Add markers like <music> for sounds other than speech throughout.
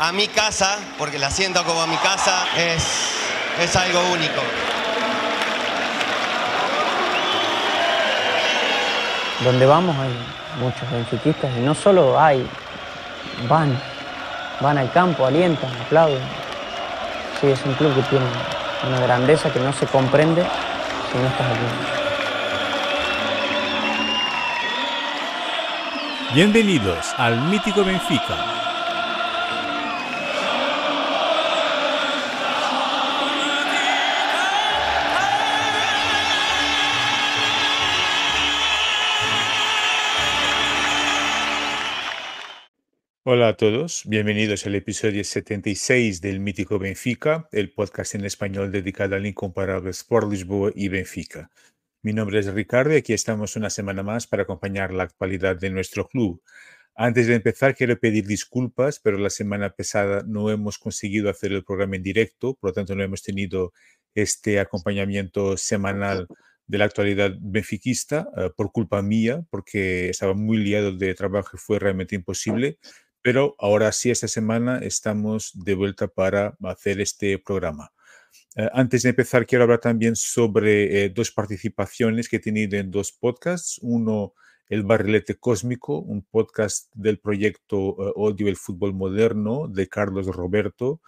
a mi casa, porque la siento como mi casa, es, es algo único. Donde vamos hay muchos benfiquistas y no solo hay, van, van al campo, alientan, aplauden. Sí, es un club que tiene una grandeza que no se comprende si no estás aquí. Bienvenidos al mítico Benfica Hola a todos, bienvenidos al episodio 76 del Mítico Benfica, el podcast en español dedicado al incomparable Sport Lisboa y Benfica. Mi nombre es Ricardo y aquí estamos una semana más para acompañar la actualidad de nuestro club. Antes de empezar, quiero pedir disculpas, pero la semana pasada no hemos conseguido hacer el programa en directo, por lo tanto no hemos tenido este acompañamiento semanal de la actualidad benfiquista eh, por culpa mía, porque estaba muy liado de trabajo y fue realmente imposible. Pero ahora sí, esta semana estamos de vuelta para hacer este programa. Eh, antes de empezar, quiero hablar también sobre eh, dos participaciones que he tenido en dos podcasts. Uno, El Barrilete Cósmico, un podcast del proyecto eh, Odio el Fútbol Moderno de Carlos Roberto,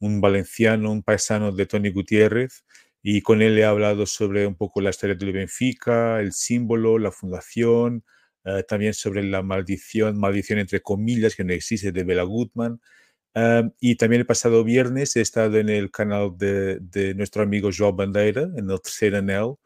un valenciano, un paisano de Tony Gutiérrez. Y con él he hablado sobre un poco la historia del Benfica, el símbolo, la fundación, eh, también sobre la maldición, maldición entre comillas, que no existe, de Bela Gutmann. Eh, y también el pasado viernes he estado en el canal de, de nuestro amigo João Bandeira, en el tercer anel,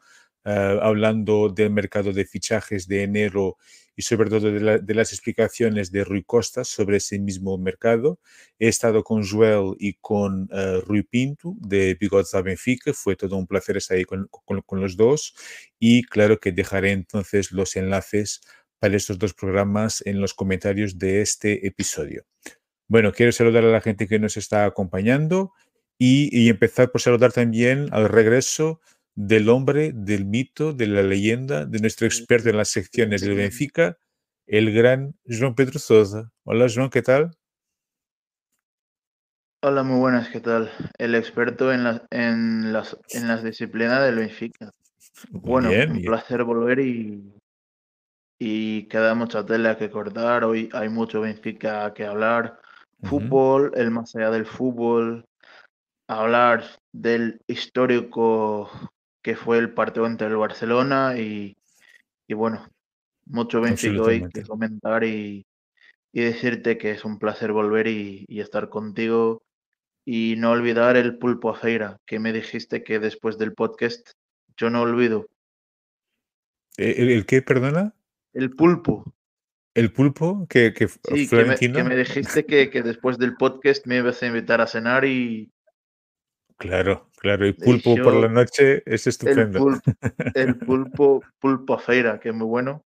eh, hablando del mercado de fichajes de enero y sobre todo de, las explicaciones de Rui Costa sobre ese mismo mercado. He estado con Joel y con Rui Pinto de Bigodes da Benfica. Fue todo un placer estar ahí con, con, los dos. Y claro que dejaré entonces los enlaces para estos dos programas en los comentarios de este episodio. Bueno, quiero saludar a la gente que nos está acompañando y, empezar por saludar también al regreso del hombre, del mito, de la leyenda, de nuestro experto en las secciones del Benfica, el gran João Pedro Sousa. Hola, João, ¿qué tal? Hola, muy buenas, ¿qué tal? El experto en, en, las, en las disciplinas del Benfica. bueno, un placer volver y y queda mucha tela que cortar. Hoy hay mucho Benfica que hablar. Fútbol, el más allá del fútbol, hablar del histórico que fue el partido entre el Barcelona y, y bueno, mucho Benfica hoy que comentar y, y, decirte que es un placer volver y, y, estar contigo y no olvidar el pulpo a feira, que me dijiste que después del podcast yo no olvido. ¿E-, ¿El, el qué, perdona? El pulpo. ¿El pulpo? Que, que, sí, que, me, dijiste que, que, después del podcast me ibas a invitar a cenar y. Claro, claro. Y pulpo por la noche es estupendo. <laughs> El pulpo, pulpo, a feira, que es muy bueno.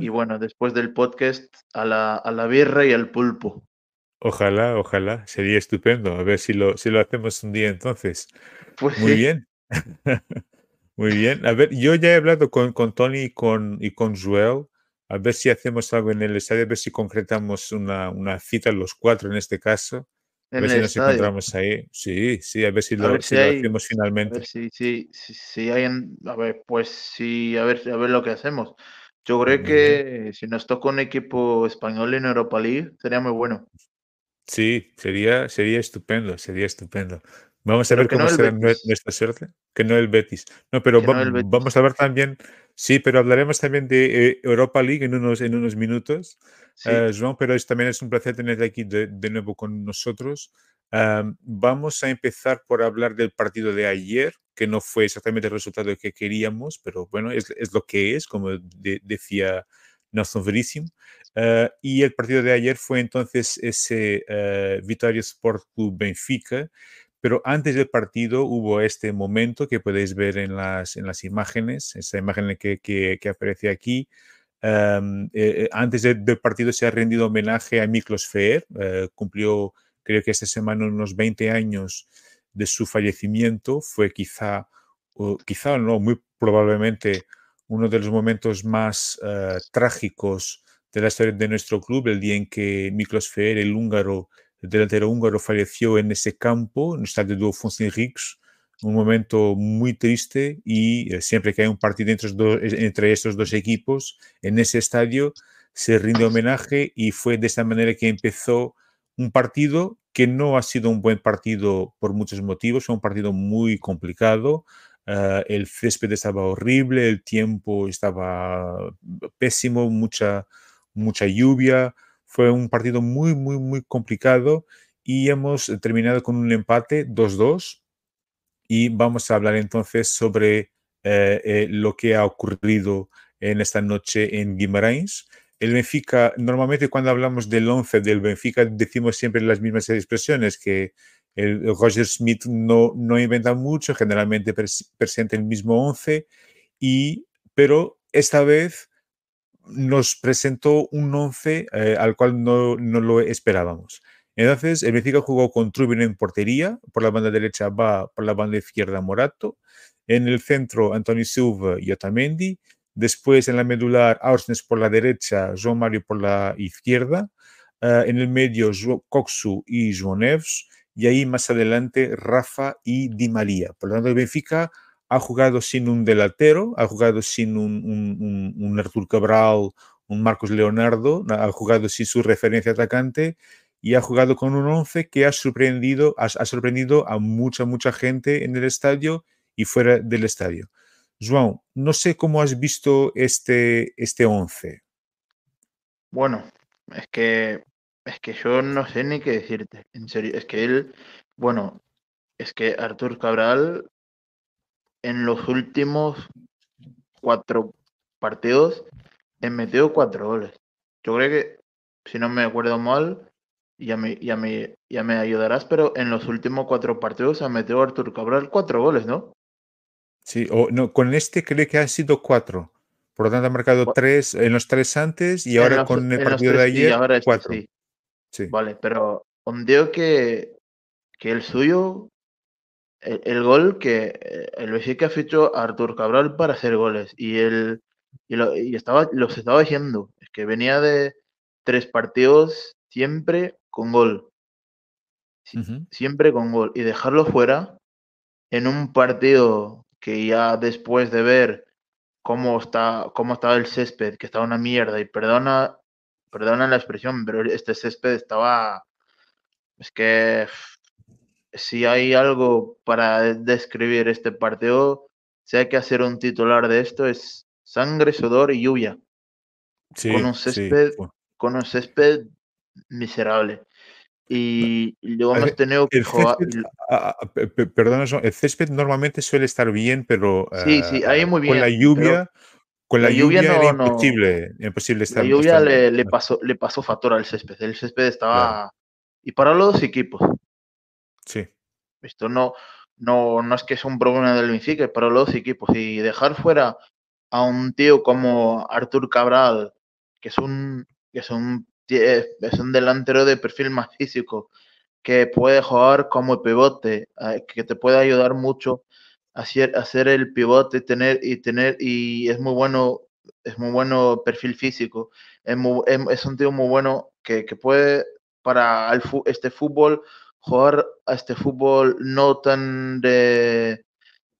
Y, bueno, después del podcast, a la, a la birra y al pulpo. Ojalá, ojalá. Sería estupendo. A ver si lo, si lo hacemos un día entonces. Pues muy bien. <laughs> Muy bien. A ver, yo ya he hablado con, con Tony y con, y con Joel. A ver si hacemos algo en el estadio, a ver si concretamos una, una cita los cuatro en este caso. A ver si nos encontramos ahí. Sí, sí, a ver si, lo, si hacemos finalmente. A ver si, si, si, hay a ver, pues sí, a ver, a ver lo que hacemos. Yo creo que si nos toca un equipo español en Europa League, sería muy bueno. Sí, sería, sería estupendo, sería estupendo. Vamos a ver cómo será nuestra suerte. Que no el Betis. No, pero vamos a ver también. Sí, pero hablaremos también de eh, Europa League en unos, en unos minutos, eh, pero también es un placer tenerte aquí de, nuevo con nosotros. vamos a empezar por hablar del partido de ayer, que no fue exactamente el resultado que queríamos, pero bueno, es, es lo que es, como decía Nelson Verísimo. Uh, y el partido de ayer fue entonces ese uh, Vitória Sport Club Benfica, pero antes del partido hubo este momento que podéis ver en las, en las imágenes, esa imagen que, que, que aparece aquí. Um, eh, antes de, del partido se ha rendido homenaje a Miklos Feer, uh, cumplió creo que esta semana unos 20 años de su fallecimiento, fue quizá, o quizá no, muy probablemente uno de los momentos más uh, trágicos de la historia de nuestro club, el día en que Miklos Feer, el húngaro, el delantero húngaro, falleció en ese campo, en el estadio de Fontenrix, un momento muy triste y eh, siempre que hay un partido entre, dos, entre estos dos equipos en ese estadio se rinde homenaje y fue de esta manera que empezó un partido que no ha sido un buen partido por muchos motivos, fue un partido muy complicado, Uh, el césped estaba horrible, el tiempo estaba pésimo, mucha, mucha lluvia. Fue un partido muy, muy, muy complicado y hemos terminado con un empate 2-2 y vamos a hablar entonces sobre eh, eh, lo que ha ocurrido en esta noche en Guimarães. El Benfica, normalmente cuando hablamos del 11 del Benfica decimos siempre las mismas expresiones, que Roger Smith no, no inventa mucho, generalmente presenta el mismo 11, y, pero esta vez nos presentó un 11 eh, al cual no, no, lo esperábamos. Entonces, el Benfica jugó con Trubin en portería, por la banda derecha va, por la banda izquierda Morato, en el centro Antonio Silva y Otamendi, después en la medular Aursnes por la derecha, João Mario por la izquierda, uh, en el medio Coxu y João Neves, y ahí más adelante Rafa y Di María. Por lo tanto, el Benfica ha jugado sin un delantero, ha jugado sin un, un, Artur Cabral, un Marcos Leonardo, ha jugado sin su referencia atacante y ha jugado con un 11 que ha sorprendido, ha, sorprendido a mucha, mucha gente en el estadio y fuera del estadio. João, no sé cómo has visto este, este 11. Bueno, es que, es que yo no sé ni qué decirte, en serio, es que él, bueno, es que Artur Cabral en los últimos cuatro partidos he metido cuatro goles. Yo creo que, si no me acuerdo mal, ya me, ya me, ya me ayudarás, pero en los últimos cuatro partidos ha metido Artur Cabral cuatro goles, ¿no? Sí, o no, con este creo que han sido cuatro. Por lo tanto, ha marcado tres en los tres antes y ahora con el partido de ayer, ahora este cuatro. Sí. Vale, pero ondeo que, que el suyo el, gol que eh, el Benfica fichó a Artur Cabral para hacer goles y él y, lo, y estaba los estaba diciendo es que venía de tres partidos siempre con gol. Siempre con gol. Y dejarlo fuera en un partido que ya después de ver cómo está cómo estaba el césped que estaba una mierda y perdona perdona la expresión pero este césped estaba es que si hay algo para describir este partido, si hay que hacer un titular de esto, es sangre, sudor y lluvia. con un césped, con un césped miserable. Y, luego hemos tenido que jugar. Perdona, el césped normalmente suele estar bien, pero sí, sí, ahí muy bien, con la lluvia. Con la, lluvia, era imposible, imposible estar. La lluvia le, le, pasó, le pasó factor al césped. El césped estaba. Y para los dos equipos. Sí. Esto no, no, no es que es un problema del Benfica, para los equipos. Y dejar fuera a un tío como Artur Cabral, que es un, que es un, es un delantero de perfil más físico, que puede jugar como pivote, eh, que te puede ayudar mucho a hacer, hacer el pivote tener, y tener y es muy bueno es muy bueno perfil físico es, un tío muy bueno que, que puede para el, este fútbol jugar a este fútbol no tan de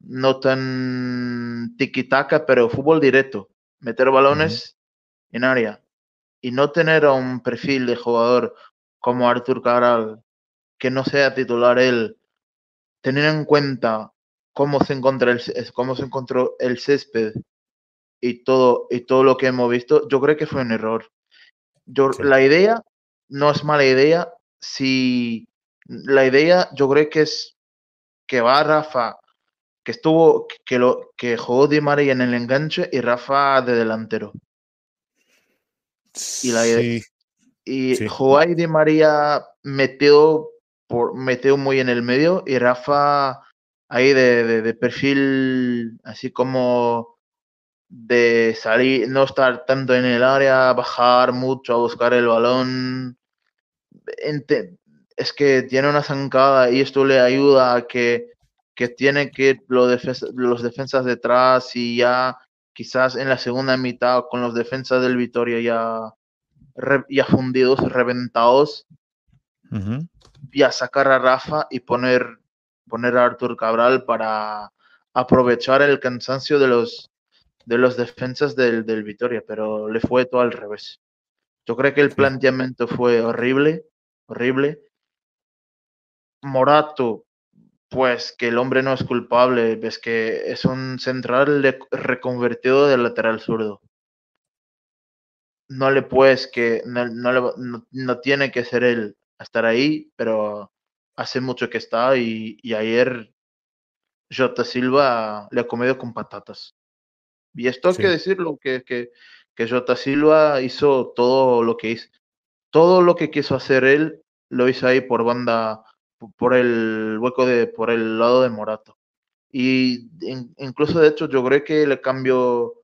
no tan tiki-taka, pero fútbol directo, meter balones en área y no tener a un perfil de jugador como Artur Cabral que no sea titular él tener en cuenta cómo se, encontró el, cómo se encontró el césped y todo, y todo lo que hemos visto, yo creo que fue un error. Yo, La idea no es mala idea. Si la idea, yo creo que es que va Rafa, que estuvo, que, lo, que jugó Di María en el enganche y Rafa de delantero. Y la idea, y Di María metió, por, metió muy en el medio y Rafa ahí de, de, perfil así como de salir, no estar tanto en el área, bajar mucho a buscar el balón. Es que tiene una zancada y esto le ayuda a que, que tiene que los, los defensas detrás y ya quizás en la segunda mitad con los defensas del Vitoria ya, ya fundidos, reventados, y a sacar a Rafa y poner poner a Artur Cabral para aprovechar el cansancio de los, de los defensas del, del Vitoria, pero le fue todo al revés. Yo creo que el planteamiento fue horrible, horrible. Morato, pues que el hombre no es culpable, ves que es un central reconvertido de lateral zurdo. No le puedes que, no, no, no tiene que ser él estar ahí, pero hace mucho que está y, ayer Jota Silva le ha comido con patatas. Y esto hay que decirlo, que, que, que Jota Silva hizo todo lo que hizo. Todo lo que quiso hacer él lo hizo ahí por banda, por el hueco de, por el lado de Morato. Y incluso de hecho yo creo que le cambió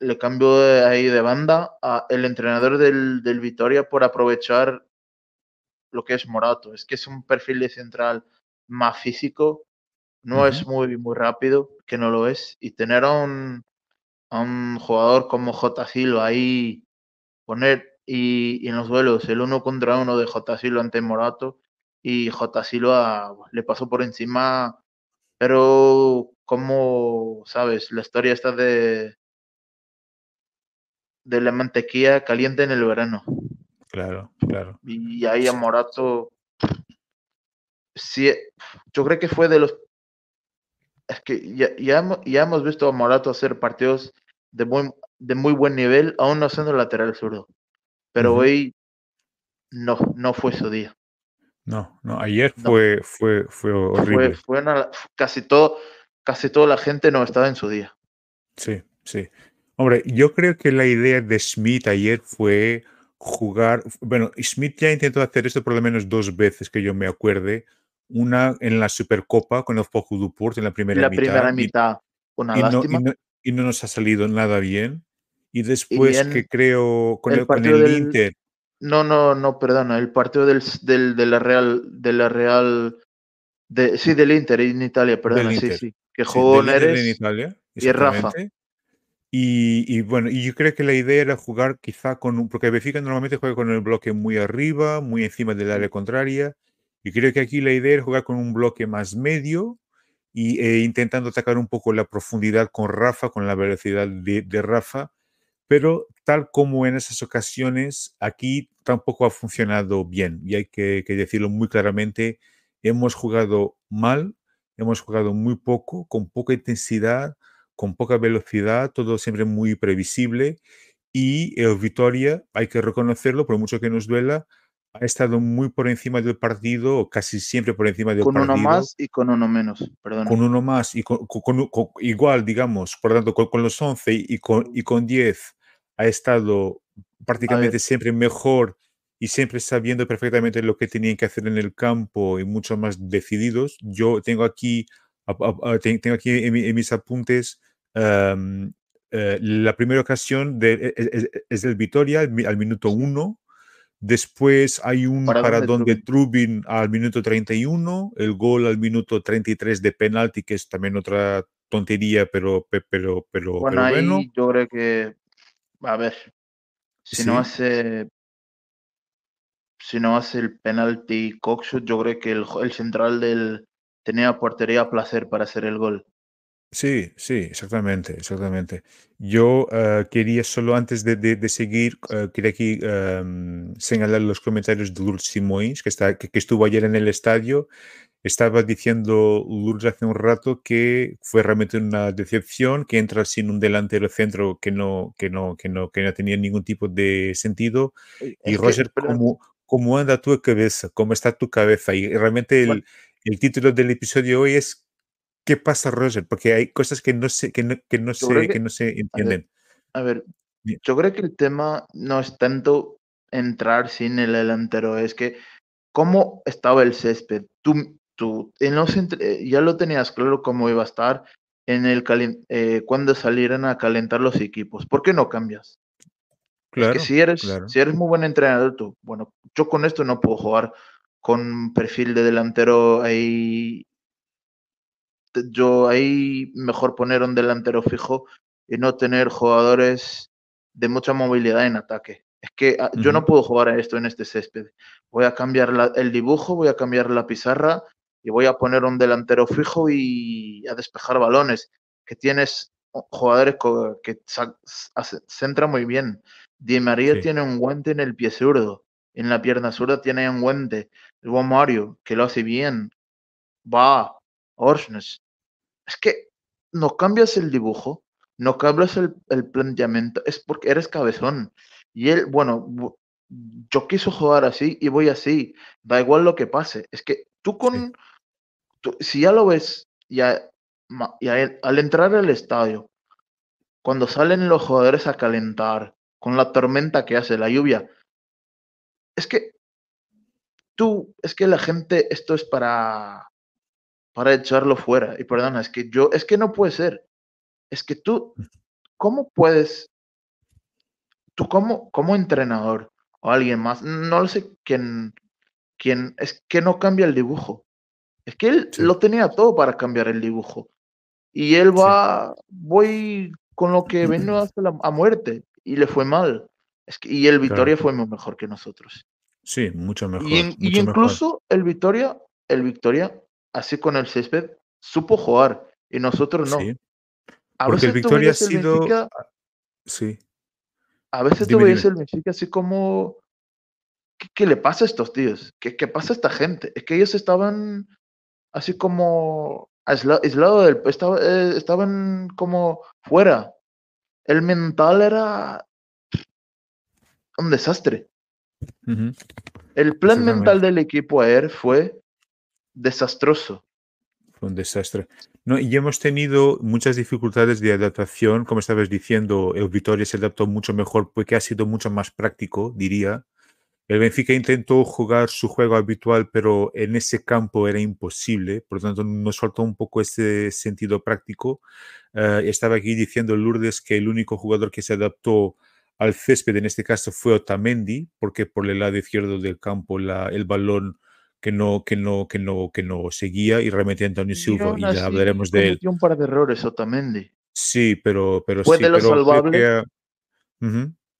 le cambió ahí de banda a el entrenador del, del Vitoria por aprovechar lo que es Morato. Es que es un perfil de central más físico, no es muy, muy rápido, que no lo es. Y tener a un, a un jugador como J. Silva ahí, poner y, en los duelos el uno contra uno de J. Silva ante Morato y J. Silva le pasó por encima, pero como, sabes, la historia está de de la mantequilla caliente en el verano. Claro, claro. Y ahí a Morato, sí, yo creo que fue de los... Es que ya, ya, hemos visto a Morato hacer partidos de muy, de muy buen nivel, aún no siendo lateral zurdo. Pero hoy no, no fue su día. No, no, ayer fue, fue, fue horrible. Fue, casi todo, casi toda la gente no estaba en su día. Sí, sí. Hombre, yo creo que la idea de Smith ayer fue jugar. Bueno, Smith ya intentó hacer esto por lo menos dos veces que yo me acuerde. Una en la Supercopa con el Fojo Duport en la primera la mitad. primera mitad, una y lástima. No, y, no, nos ha salido nada bien. Y después que creo con el, con el Inter. No, no, no, perdona, el partido del, del, de la Real, de la Real, de, sí, del Inter en Italia, perdona, sí, sí, que jugó Neres en Italia, y Rafa. Y, bueno, y yo creo que la idea era jugar quizá con un, porque Benfica normalmente juega con el bloque muy arriba, muy encima del área contraria, y creo que aquí la idea era jugar con un bloque más medio y e intentando atacar un poco la profundidad con Rafa, con la velocidad de, de Rafa, pero tal como en esas ocasiones, aquí tampoco ha funcionado bien, y hay que, que decirlo muy claramente, hemos jugado mal, hemos jugado muy poco, con poca intensidad, con poca velocidad, todo siempre muy previsible. Y el Vitoria, hay que reconocerlo, por mucho que nos duela, ha estado muy por encima del partido, casi siempre por encima del partido. Con uno más y con uno menos, perdón. Con uno más y con, igual, digamos, por tanto, con, los 11 y con, y con 10 ha estado prácticamente siempre mejor y siempre sabiendo perfectamente lo que tenían que hacer en el campo y mucho más decididos. Yo tengo aquí, tengo aquí en mis apuntes eh, la primera ocasión de, e, e, e, es, del Vitoria al, minuto 1. Después hay un paradón de Trubin al minuto 31, el gol al minuto 33 de penalti, que es también otra tontería, pero, pero, pero, bueno. Ahí yo creo que, a ver, si no hace si no hace el penalti Coxshot, yo creo que el, el central del tenía portería a placer para hacer el gol. Sí, sí, exactamente, exactamente. Yo eh, quería solo antes de, seguir, eh, quería aquí em, señalar los comentarios de Dulce Simões, que, está, que, estuvo ayer en el estadio, estaba diciendo Lourdes hace un rato que fue realmente una decepción que entra sin un delantero centro que no, que no, que no, que no tenía ningún tipo de sentido. y Roger, ¿cómo, ¿cómo, anda tu cabeza? ¿Cómo está tu cabeza? Y realmente el, el título del episodio hoy es ¿Qué pasa, Roger? Porque hay cosas que no se, que no, que no se, que, no se entienden. A ver, yo creo que el tema no es tanto entrar sin el delantero, es que cómo estaba el césped. Tú, tú en los eh, ya lo tenías claro cómo iba a estar en el eh, cuando salieran a calentar los equipos. ¿Por qué no cambias? Claro, es que si eres, si eres muy buen entrenador, tú, bueno, yo con esto no puedo jugar con perfil de delantero ahí. Yo ahí mejor poner un delantero fijo y no tener jugadores de mucha movilidad en ataque. Es que ah, yo no puedo jugar a esto en este césped. Voy a cambiar el dibujo, voy a cambiar la pizarra y voy a poner un delantero fijo y a despejar balones. Que tienes jugadores que centran muy bien. Di María tiene un guante en el pie zurdo. En la pierna zurda tiene un guante. El buen Mario, que lo hace bien. Va, Orsnes. Es que no cambias el dibujo, no cambias el, el planteamiento, es porque eres cabezón. Y él, bueno, yo quiso jugar así y voy así. Da igual lo que pase. Es que tú con. Si ya lo ves, ya, al entrar al estadio, cuando salen los jugadores a calentar, con la tormenta que hace, la lluvia, es que tú, es que la gente, esto es para. para echarlo fuera. Y perdona, es que yo, es que no puede ser. Es que tú, ¿cómo puedes tú como, como entrenador o alguien más, no lo sé quién, quién, es que no cambia el dibujo. Es que él lo tenía todo para cambiar el dibujo. Y él va, voy con lo que vino <clears throat> hasta la, a muerte y le fue mal. Es que, y el Victoria fue mejor que nosotros. Sí, mucho mejor. Y, incluso el Victoria, el Victoria, así con el césped, supo jugar y nosotros no. Sí. Porque el Victoria ha sido. sí. A veces tú ves el Benfica así como, ¿qué, le pasa a estos tíos? ¿Qué, ¿Qué pasa a esta gente? Es que ellos estaban así como aislados del... Estaba, eh, estaban como fuera. El mental era un desastre. El plan mental del equipo ayer fue desastroso un desastre. No, y hemos tenido muchas dificultades de adaptación, como estabas diciendo, el Vitoria se adaptó mucho mejor porque ha sido mucho más práctico, diría. El Benfica intentó jugar su juego habitual, pero en ese campo era imposible, por lo tanto nos faltó un poco ese sentido práctico. Eh, estaba aquí diciendo Lourdes que el único jugador que se adaptó al césped en este caso fue Otamendi, porque por el lado izquierdo del campo la, el balón que no, que no, que no, que no seguía y realmente Antonio Silva, y ya hablaremos de él. un par de errores Otamendi. Sí, pero, pero ¿Fue sí. de lo salvable?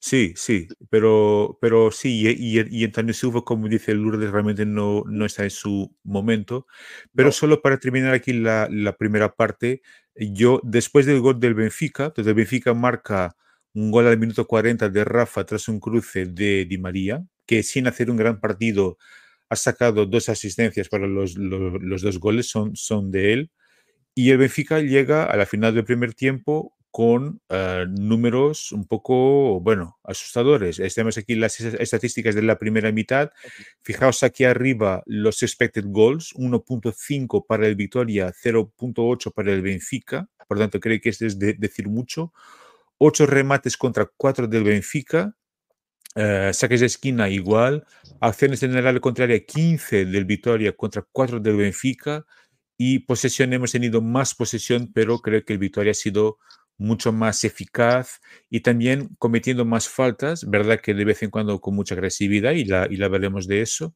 Sí, sí, pero, pero sí, y, y, Antonio Silva, como dice Lourdes, realmente no, no está en su momento. Pero solo para terminar aquí la, la, primera parte, yo después del gol del Benfica, entonces el Benfica marca un gol al minuto 40 de Rafa tras un cruce de Di María, que sin hacer un gran partido ha sacado dos asistencias para los, los, dos goles, son, son de él. Y el Benfica llega a la final del primer tiempo con eh, números un poco, bueno, asustadores. Tenemos aquí las estadísticas de la primera mitad. Fijaos aquí arriba los expected goals, 1.5 para el Vitoria, 0.8 para el Benfica. Por tanto, creo que esto es decir mucho. Ocho remates contra cuatro del Benfica, eh, saques de esquina igual, acciones en el área contraria 15 del Vitoria contra 4 del Benfica y posesión hemos tenido más posesión, pero creo que el Vitoria ha sido mucho más eficaz y también cometiendo más faltas, verdad que de vez en cuando con mucha agresividad y la, y la veremos de eso.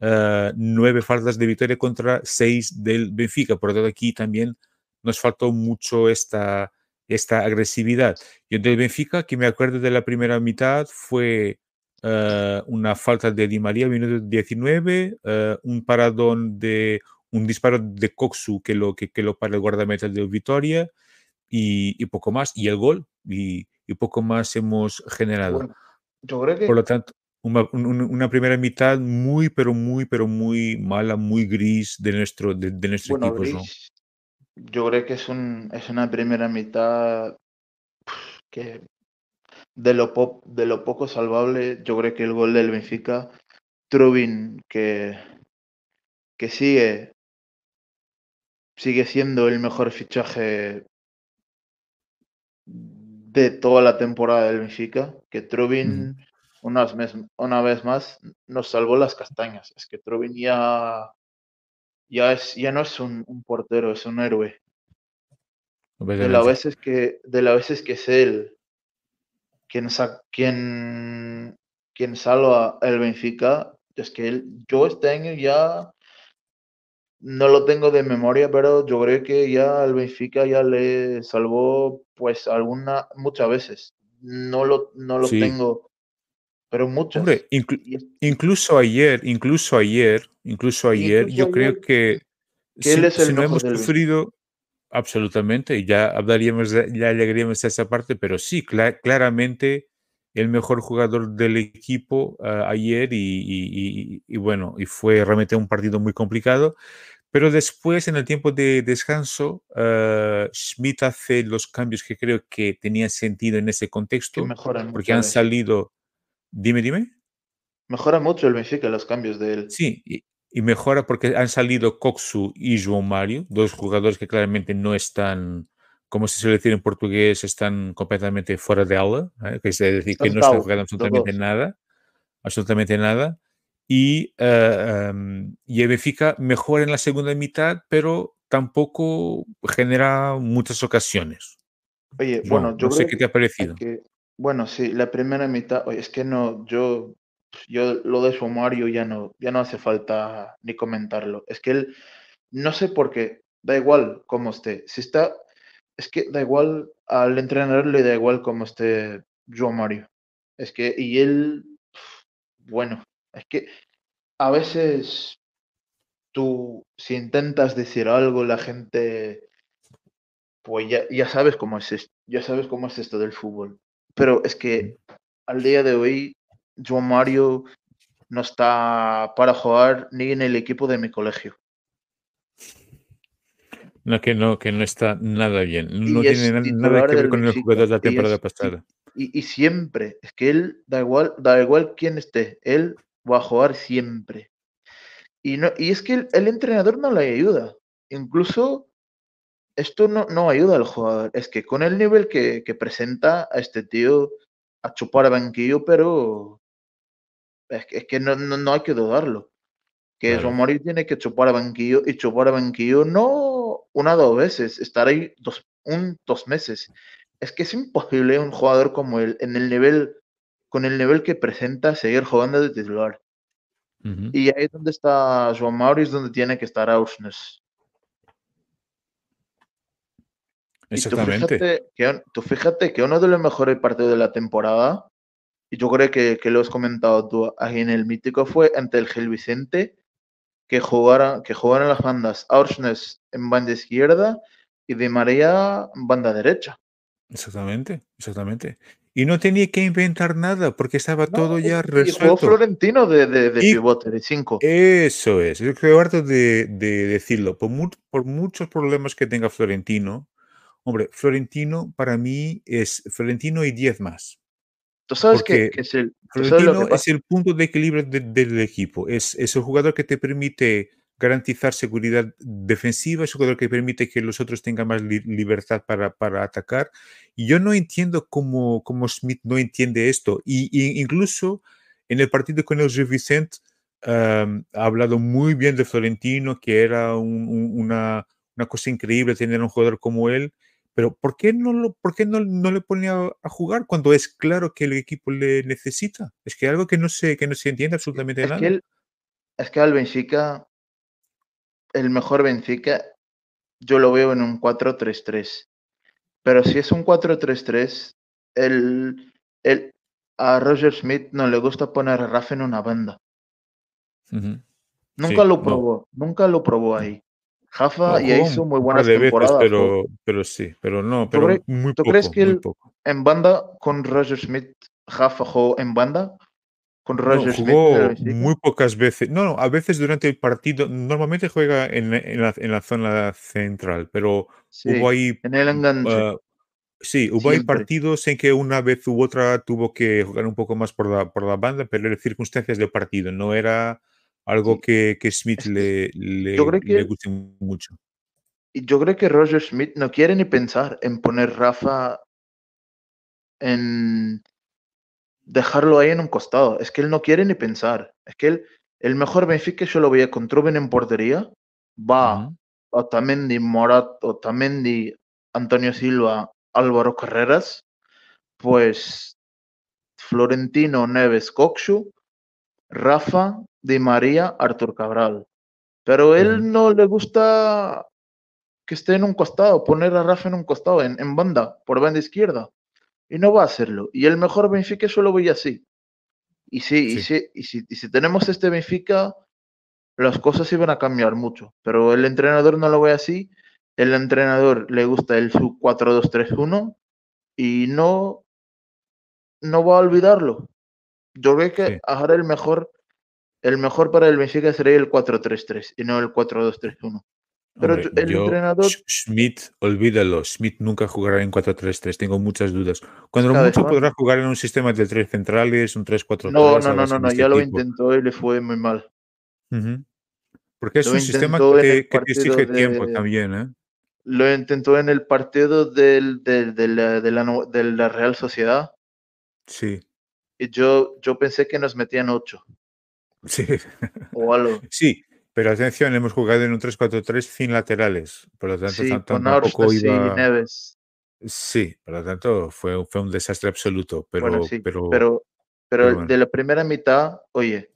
Uh, nueve faltas de Vitoria contra seis del Benfica, por lo tanto aquí también nos faltó mucho esta, esta agresividad. Yo del Benfica, que me acuerdo de la primera mitad, fue uh, una falta de Di María, minuto 19, uh, un paradón de un disparo de Coxu que lo, que, que lo para el guardameta de Vitoria y, y, poco más, y el gol, y, y poco más hemos generado. Bueno, yo creo que Por lo tanto, una, primera mitad muy, pero muy, pero muy mala, muy gris de nuestro, de, nuestro equipo. Yo creo que es, un, es una primera mitad que de lo, pop, de lo poco salvable, yo creo que el gol del Benfica, Trubin, que, que sigue, sigue siendo el mejor fichaje de toda la temporada del Benfica, que Trubin una vez más nos salvó las castañas. Es que Trubin ya, ya, es, ya no es un, portero, es un héroe. De las veces que, de las veces que es él quien, quien, quien salva el Benfica, es que él, yo este año ya no lo tengo de memoria, pero yo creo que ya el Benfica ya le salvó pues alguna, muchas veces. No lo, no lo tengo pero muchas. incluso ayer, incluso ayer, incluso ayer, yo creo que, si, no hemos sufrido absolutamente, y ya hablaríamos, ya llegaríamos a esa parte, pero sí, claramente el mejor jugador del equipo ah, ayer y, bueno, y fue realmente un partido muy complicado. Pero después, en el tiempo de descanso, uh, Schmidt hace los cambios que creo que tenían sentido en ese contexto, porque han salido, Dime, dime. Mejora mucho el Benfica los cambios de él. Sí, y, mejora porque han salido Coxu y João Mario, dos jugadores que claramente no están, como se suele decir en portugués, están completamente fuera de aula, ¿eh? que es decir, que no están jugando absolutamente nada, absolutamente nada. Y, uh, y el Benfica mejora en la segunda mitad, pero tampoco genera muchas ocasiones. Oye, bueno, yo no sé qué te ha parecido. Bueno, sí, la primera mitad, es que no, yo, yo lo de Sumario ya no, ya no hace falta ni comentarlo. Es que él, no sé por qué, da igual cómo esté. Si está, es que da igual, al entrenador le da igual cómo esté João Mario. Es que, y él, bueno, es que a veces tú, si intentas decir algo, la gente, pues ya, ya sabes cómo es esto, ya sabes cómo es esto del fútbol. Pero es que al día de hoy, João Mario no está para jugar ni en el equipo de mi colegio. No, que no, que no está nada bien. No tiene nada que ver con el jugador de la temporada pasada. Y, siempre, es que él da igual, da igual quién esté, él va a jugar siempre. Y, no, y es que el entrenador no le ayuda. Incluso esto no, no, ayuda al jugador. Es que con el nivel que, presenta a este tío a chupar a banquillo, pero es que, no, no, hay que dudarlo. Que claro. tiene que chupar a banquillo y chupar a banquillo no una o dos veces, estar ahí dos, un, dos meses. Es que es imposible un jugador como él, en el nivel, con el nivel que presenta, seguir jugando de titular. Y ahí es donde está Joan Mauri, es donde tiene que estar Ausnes. Exactamente. tú, fíjate que, uno de los mejores partidos de la temporada, y yo creo que, lo has comentado tú aquí en el mítico, fue ante el Gil Vicente, que jugaron, que jugaron las bandas Aursnes en banda izquierda y Di María en banda derecha. Exactamente, exactamente. Y no tenía que inventar nada porque estaba todo ya resuelto. Y jugó Florentino de, de, de pivote, de 5. Eso es, yo creo harto de, de decirlo. Por, por muchos problemas que tenga Florentino, Hombre, Florentino para mí es Florentino y 10 más. Tú sabes que, es el. Florentino es el punto de equilibrio del equipo. Es, es el jugador que te permite garantizar seguridad defensiva, es el jugador que permite que los otros tengan más libertad para, para, atacar. Y yo no entiendo cómo, cómo Smith no entiende esto. Y, incluso en el partido con el Vicent ha hablado muy bien de Florentino, que era una, una cosa increíble tener un jugador como él. Pero ¿por qué no, lo, por qué no, no le pone a, jugar cuando es claro que el equipo le necesita? Es que algo que no se, que no se entiende absolutamente es nada. Que es que al Benfica, el mejor Benfica, yo lo veo en un 4-3-3. Pero si es un 4-3-3, el, el, a Roger Smith no le gusta poner a Rafa en una banda. Nunca lo probó, nunca lo probó ahí. Jafa ya hizo muy buenas temporadas. pero, pero sí, pero no, pero ¿tú crees que en banda con Roger Smith, Jafa jugó en banda con Roger jugó muy pocas veces. No, no, a veces durante el partido. Normalmente juega en, la, zona central, pero hubo ahí. En el enganche. Ah, sí, hubo ahí partidos en que una vez u otra tuvo que jugar un poco más por la, por la banda, pero eran circunstancias de partido. No era algo que, que, Smith le, le, le guste mucho. Y yo creo que Roger Smith no quiere ni pensar en poner Rafa en dejarlo ahí en un costado. Es que él no quiere ni pensar. Es que él, el mejor Benfica yo lo veía con Truben en portería. Va Otamendi, Morat, Otamendi, Antonio Silva, Álvaro Carreras. Pues Florentino, Neves, Coxu, Rafa, Di María, Artur Cabral. Pero él no le gusta que esté en un costado, poner a Rafa en un costado, en, en banda, por banda izquierda y no va a hacerlo. Y el mejor Benfica yo lo voy así. Y sí, Y, sí y, si, y si tenemos este Benfica, las cosas iban a cambiar mucho. Pero el entrenador no lo ve así. El entrenador le gusta el sub 4-2-3-1 y no, no va a olvidarlo. Yo creo que ahora el mejor, el mejor para el Benfica sería el 4-3-3 y no el 4-2-3-1. Pero el entrenador. Schmidt, olvídalo. Schmidt nunca jugará en 4-3-3. Tengo muchas dudas. Cuando mucho podrá jugar en un sistema de tres centrales, un 3-4-3. No, no, no, no, no. Este ya lo intentó y le fue muy mal. Porque es un sistema que, te, exige tiempo también, ¿eh? Lo intentó en el partido del, del, de, la, de, la, Real Sociedad. Sí. Y yo, yo pensé que nos metían 8. Sí. O algo. <laughs> Sí, pero atención, hemos jugado en un 3-4-3 sin laterales. Por lo tanto, sí, tampoco iba. Neves. Sí, por lo tanto, fue, fue un desastre absoluto. Pero, bueno, sí, pero, pero, pero, de la primera mitad, oye,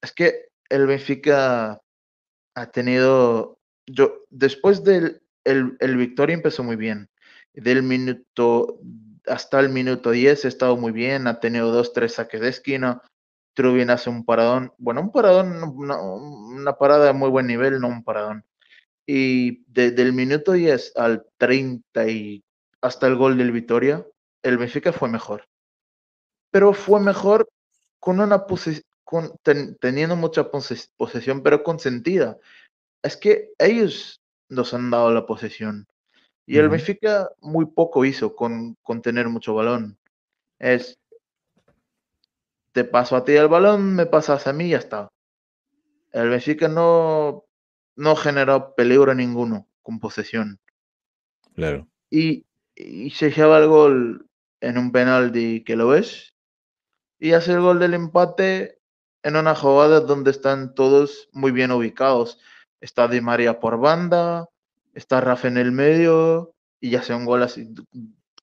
es que el Benfica ha tenido. Yo, después del el, el Victoria empezó muy bien. Del minuto hasta el minuto 10 ha estado muy bien, ha tenido dos, tres saques de esquina, Trubin hace un paradón, bueno, un paradón, una, parada de muy buen nivel, no un paradón. Y desde el minuto 10 al 30 y hasta el gol del Vitoria, el Benfica fue mejor. Pero fue mejor con una con, teniendo mucha posesión, pero consentida. Es que ellos nos han dado la posesión. Y el Benfica muy poco hizo con, con tener mucho balón. Es te paso a ti el balón, me pasas a mí y ya está. El Benfica no, no generó peligro ninguno con posesión. Claro. Y, se lleva el gol en un penalti que lo ves y hace el gol del empate en una jugada donde están todos muy bien ubicados. Está Di María por banda, está Rafa en el medio y ya hace un gol así.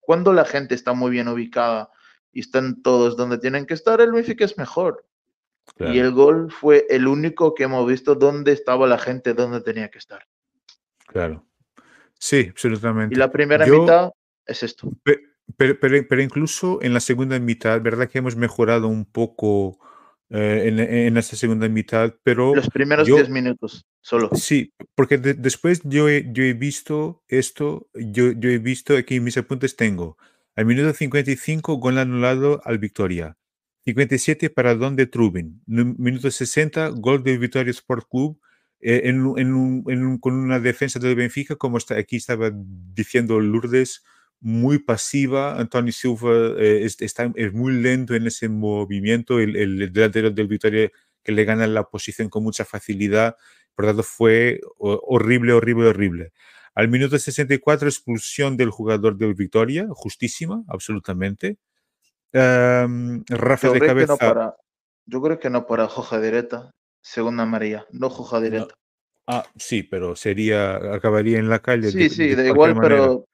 Cuando la gente está muy bien ubicada y están todos donde tienen que estar, el Benfica es mejor. Y el gol fue el único que hemos visto donde estaba la gente, donde tenía que estar. Claro. Sí, absolutamente. Y la primera mitad es esto. Pero, pero, incluso en la segunda mitad, ¿verdad que hemos mejorado un poco eh, en, en, esta segunda mitad? Pero Los primeros 10 minutos, solo. Sí, porque después yo he, yo he visto esto, yo, yo he visto, aquí en mis apuntes tengo al minuto 55, gol anulado al Victoria. 57, paradón de Trubin. Minuto 60, gol del Victoria Sport Club eh, en, con una defensa del Benfica, como está, aquí estaba diciendo Lourdes, muy pasiva. Antonio Silva eh, está, es muy lento en ese movimiento. El, el, delantero del Victoria que le gana la posición con mucha facilidad. Por lo tanto, fue horrible, horrible, horrible. Al minuto 64, expulsión del jugador del Victoria, justísima, absolutamente. Um, Rafa de cabeza. yo creo que no para Joja directa, segunda María, no Joja directa. Ah, sí, pero sería, acabaría en la calle. Sí, sí, da igual, pero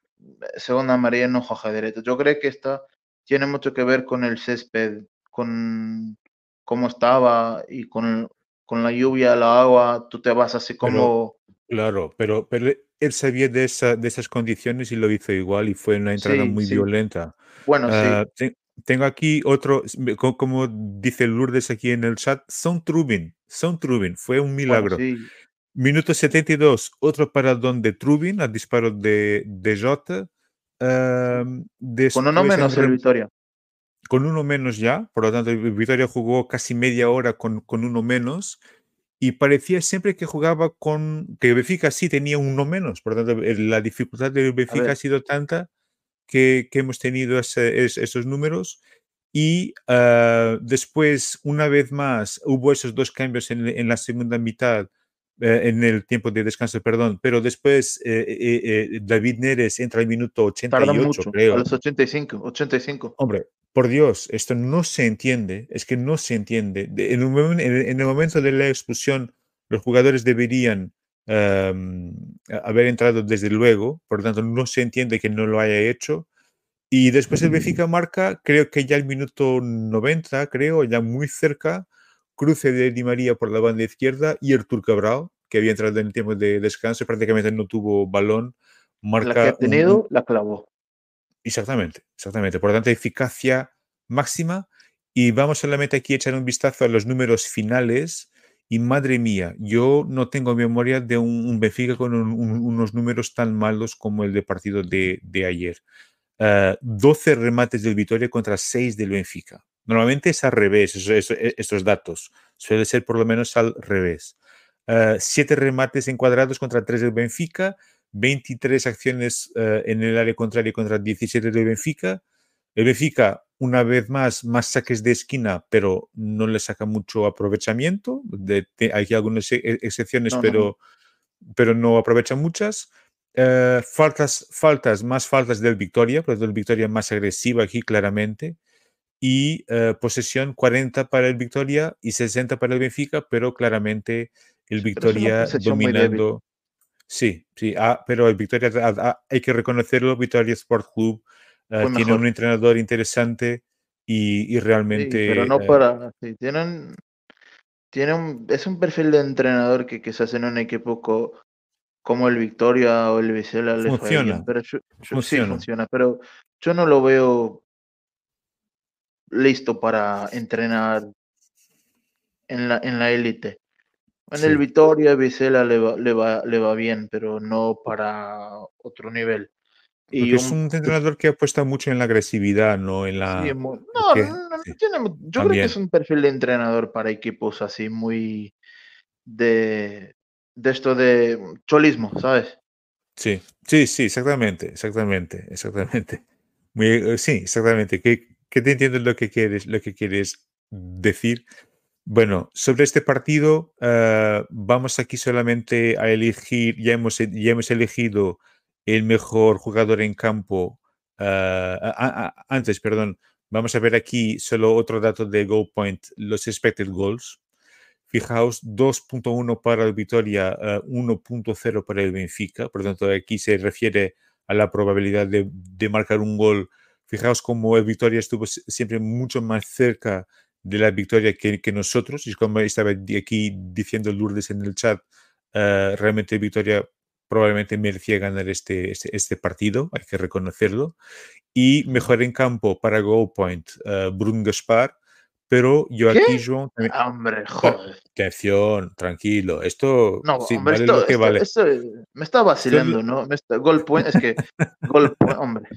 segunda María no Joja directa. Yo creo que esta tiene mucho que ver con el césped, con cómo estaba y con, con la lluvia, la agua, tú te vas así como... claro, pero, pero él sabía de, esa, de esas condiciones y lo hizo igual y fue una entrada muy violenta. Bueno, sí. Ah, tengo aquí otro, como dice Lourdes aquí en el chat, son Trubin, son Trubin, fue un milagro. Minuto 72, otro paradón de Trubin, a disparo de, de Jota. Con uno menos el Victoria. con uno menos ya, por lo tanto, Vitoria jugó casi media hora con, con uno menos y parecía siempre que jugaba con que Benfica sí tenía uno menos, por lo tanto, la dificultad de Benfica ha sido tanta que, que hemos tenido esos números. Y ah, después, una vez más, hubo esos dos cambios en, en la segunda mitad en el tiempo de descanso, perdón, pero después eh, eh, David Neres entra al minuto 88, creo. A los 85, 85. Hombre, por Dios, esto no se entiende, es que no se entiende. En, el momento de la expulsión, los jugadores deberían haber entrado desde luego, por lo tanto no se entiende que no lo haya hecho. Y después el Benfica marca, creo que ya el minuto 90, creo, ya muy cerca, cruce de Di María por la banda izquierda y Artur Cabral, que había entrado en el tiempo de descanso, prácticamente no tuvo balón, marca... La que ha tenido, la clavó. Exactamente, exactamente. Por lo tanto, eficacia máxima. Y vamos solamente aquí a echar un vistazo a los números finales. Y madre mía, yo no tengo memoria de un, Benfica con unos números tan malos como el de partido de, ayer. 12 eh, remates del Vitoria contra 6 del Benfica. Normalmente es al revés, e, estos datos. Suele ser por lo menos al revés. Uh, siete remates encuadrados contra tres del Benfica, 23 acciones uh, en el área contraria contra 17 del Benfica. El Benfica, una vez más, más saques de esquina, pero no le saca mucho aprovechamiento. De, hay algunas e, excepciones, pero, no. pero no aprovecha muchas. Uh, faltas, faltas, más faltas del Victoria, pero del Victoria más agresiva aquí, claramente y uh, posesión 40 para el Victoria y 60 para el Benfica, pero claramente el Victoria dominando. Sí, sí, ah, pero el Victoria, ah, ah, hay que reconocerlo, Victoria Sport Club uh, tiene un entrenador interesante y, y realmente... Sí, pero no uh, para... Sí, tienen, tiene un, es un perfil de entrenador que, hace en un equipo co, como el Victoria o el Vizela. Funciona. pero yo, yo, funciona. Sí, funciona, pero yo no lo veo listo para entrenar en la en la élite. En sí. el Vitoria, Vicela le va, le, va, le va bien, pero no para otro nivel. Y un, es un entrenador que apuesta mucho en la agresividad, no en la. Sí, muy, no, que, no, no sí. tiene, yo También. creo que es un perfil de entrenador para equipos así muy de, de esto de cholismo, ¿sabes? Sí, sí, sí, exactamente, exactamente, exactamente. Muy, eh, sí, exactamente. Que que te entiendo lo que quieres, lo que quieres decir. Bueno, sobre este partido, uh, vamos aquí solamente a elegir, ya hemos, ya hemos elegido el mejor jugador en campo. A, antes, perdón, vamos a ver aquí solo otro dato de goal point, los expected goals. Fijaos, 2.1 para el Vitoria, uh, 1.0 para el Benfica. Por lo tanto, aquí se refiere a la probabilidad de, de marcar un gol Fijaos cómo el Victoria estuvo siempre mucho más cerca de la victoria que, que nosotros. Y como estaba aquí diciendo Lourdes en el chat, uh, realmente Victoria probablemente merecía ganar este, este, este, partido, hay que reconocerlo. Y mejor en campo para Goal Point, uh, Brun Gaspar. Pero yo ¿Qué? aquí, Joan. También... Hombre, joder. Atención, tranquilo. Esto. No, sí, hombre, vale esto, lo que esto, vale. esto, me está vacilando, ¿no? Me está, goal point, es que. goal <laughs> point, hombre.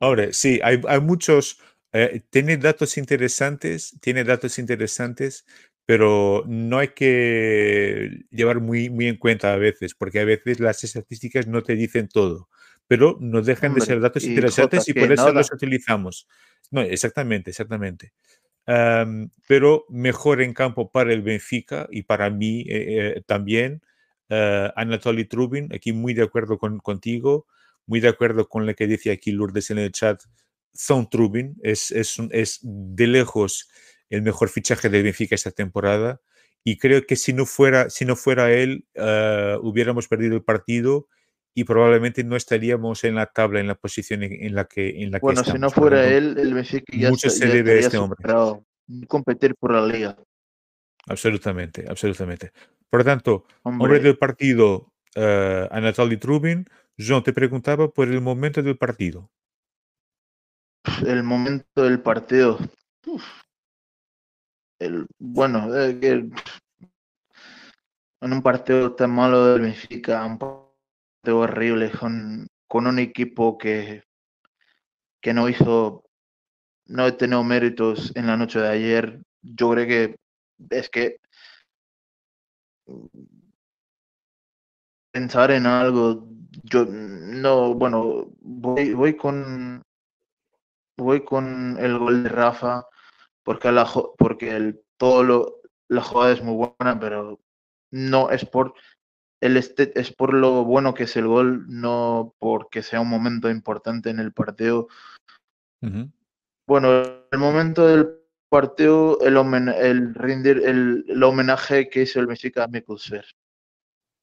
Ahora, sí, hay, hay muchos, eh, tiene datos interesantes, tiene datos interesantes, pero no hay que llevar muy, muy en cuenta a veces, porque a veces las estadísticas no te dicen todo, pero no dejan Hombre, de ser datos y interesantes y por eso nada. los utilizamos. No, exactamente, exactamente. Am, pero mejor en campo para el Benfica y para mí eh, eh, también, eh, Anatoly Trubin, aquí muy de acuerdo con, contigo muy de acuerdo con lo que dice aquí Lourdes en el chat. Zon Trubin es, es, es de lejos el mejor fichaje de Benfica esta temporada y creo que si no fuera, si no fuera él, uh, hubiéramos perdido el partido y probablemente no estaríamos en la tabla, en la posición en, la que en la Bueno, que si no estamos. Fuera él, el Benfica ya, mucho se ya debe a este hombre. Competir por la liga. Absolutamente, absolutamente. Por lo tanto, hombre Hombre, del partido, uh, Anatoly Trubin. João, te preguntaba por el momento del partido. el momento del partido. El, bueno, eh, en un partido tan malo del Benfica, un partido horrible con, con un equipo que, que no hizo no he tenido méritos en la noche de ayer. Yo creo que es que pensar en algo, yo no, bueno, voy, voy con voy con el gol de Rafa porque la porque el todo lo la jugada es muy buena, pero no es por el este, es por lo bueno que es el gol, no porque sea un momento importante en el partido. Bueno, el momento del partido, el, el rendir, el, homenaje que hizo el Mexica a Mikkelser.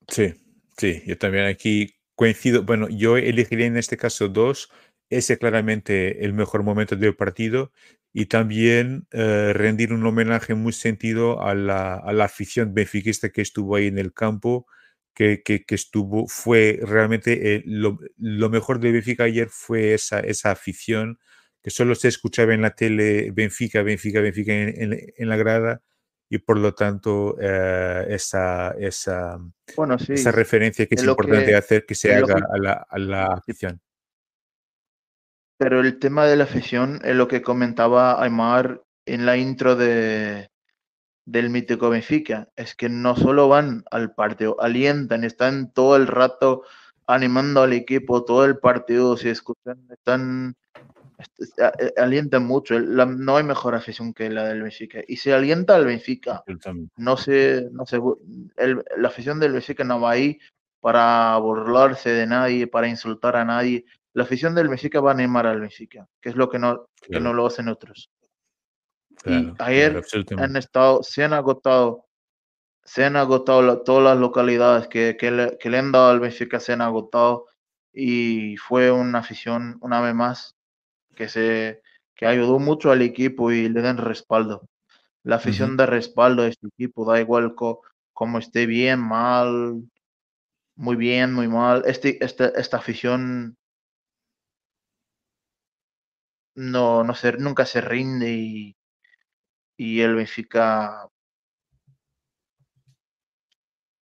Sí, sí, yo también aquí coincido. Bueno, yo elegiría en este caso dos. Ese claramente el mejor momento del partido y también eh, rendir un homenaje muy sentido a la, a la afición benfiquista que estuvo ahí en el campo que, que, estuvo, fue realmente eh, lo, lo, mejor de Benfica ayer fue esa, esa afición que solo se escuchaba en la tele Benfica, Benfica, Benfica en, en, la grada y por lo tanto eh, esa, esa, bueno, sí, esa referencia que es importante hacer que se haga a, la, a la afición. Pero el tema de la afición es lo que comentaba Aymar en la intro de, del mítico Benfica es que no solo van al partido, alientan, están todo el rato animando al equipo, todo el partido, si escuchan, están eh, alientan mucho. no hay mejor afición que la del Benfica. Y se alienta al Benfica. No sé, no sé, la afición del Benfica no va ahí para burlarse de nadie, para insultar a nadie. La afición del Benfica va a animar al Benfica, que es lo que no, que no lo hacen otros y ayer han estado, se han agotado, se han agotado todas las localidades que, que, le, que, le, han dado al Benfica, se han agotado y fue una afición una vez más que se que ayudó mucho al equipo y le dan respaldo. La afición de respaldo de este equipo, da igual como esté bien, mal, muy bien, muy mal. Este, este, esta afición no, no se, nunca se rinde y, y el Benfica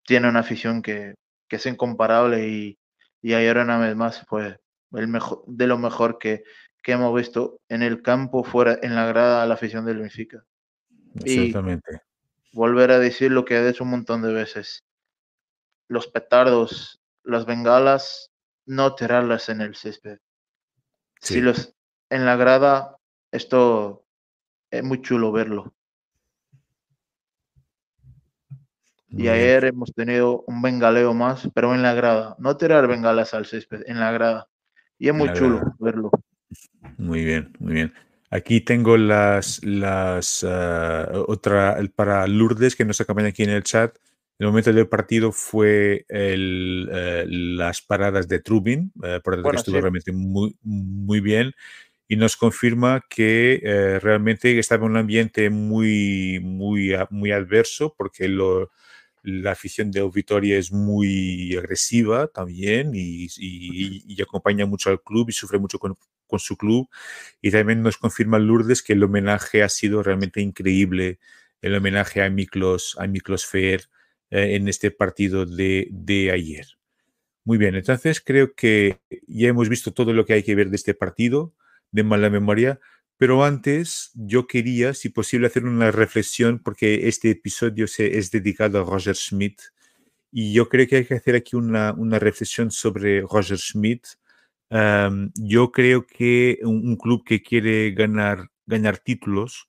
tiene una afición que, es incomparable y, y ayer una vez más fue el mejor, de lo mejor que, hemos visto en el campo, fuera, en la grada, la afición del Benfica. Exactamente. Y volver a decir lo que he dicho un montón de veces. Los petardos, las bengalas, no tirarlas en el césped. Si los en la grada, esto es muy chulo verlo. y ayer hemos tenido un bengaleo más, pero en la grada. No tirar bengalas al césped, en la grada. Y es muy chulo verlo. Muy bien, muy bien. Aquí tengo las, las ah, otra para Lourdes que nos acompaña aquí en el chat. El momento del partido fue el, eh, las paradas de Trubin, eh, por lo que estuvo realmente muy, muy bien y nos confirma que eh, realmente estaba en un ambiente muy, muy, muy adverso porque lo, la afición de Vitoria es muy agresiva también y, y, acompaña mucho al club y sufre mucho con, con, su club. Y también nos confirma Lourdes que el homenaje ha sido realmente increíble, el homenaje a Miklos, a Miklos Fer eh, en este partido de, ayer. Muy bien, entonces creo que ya hemos visto todo lo que hay que ver de este partido de mala memoria, pero antes yo quería, si posible, hacer una reflexión porque este episodio se, es dedicado a Roger Schmidt y yo creo que hay que hacer aquí una, una reflexión sobre Roger Schmidt. Yo creo que un, club que quiere ganar, ganar títulos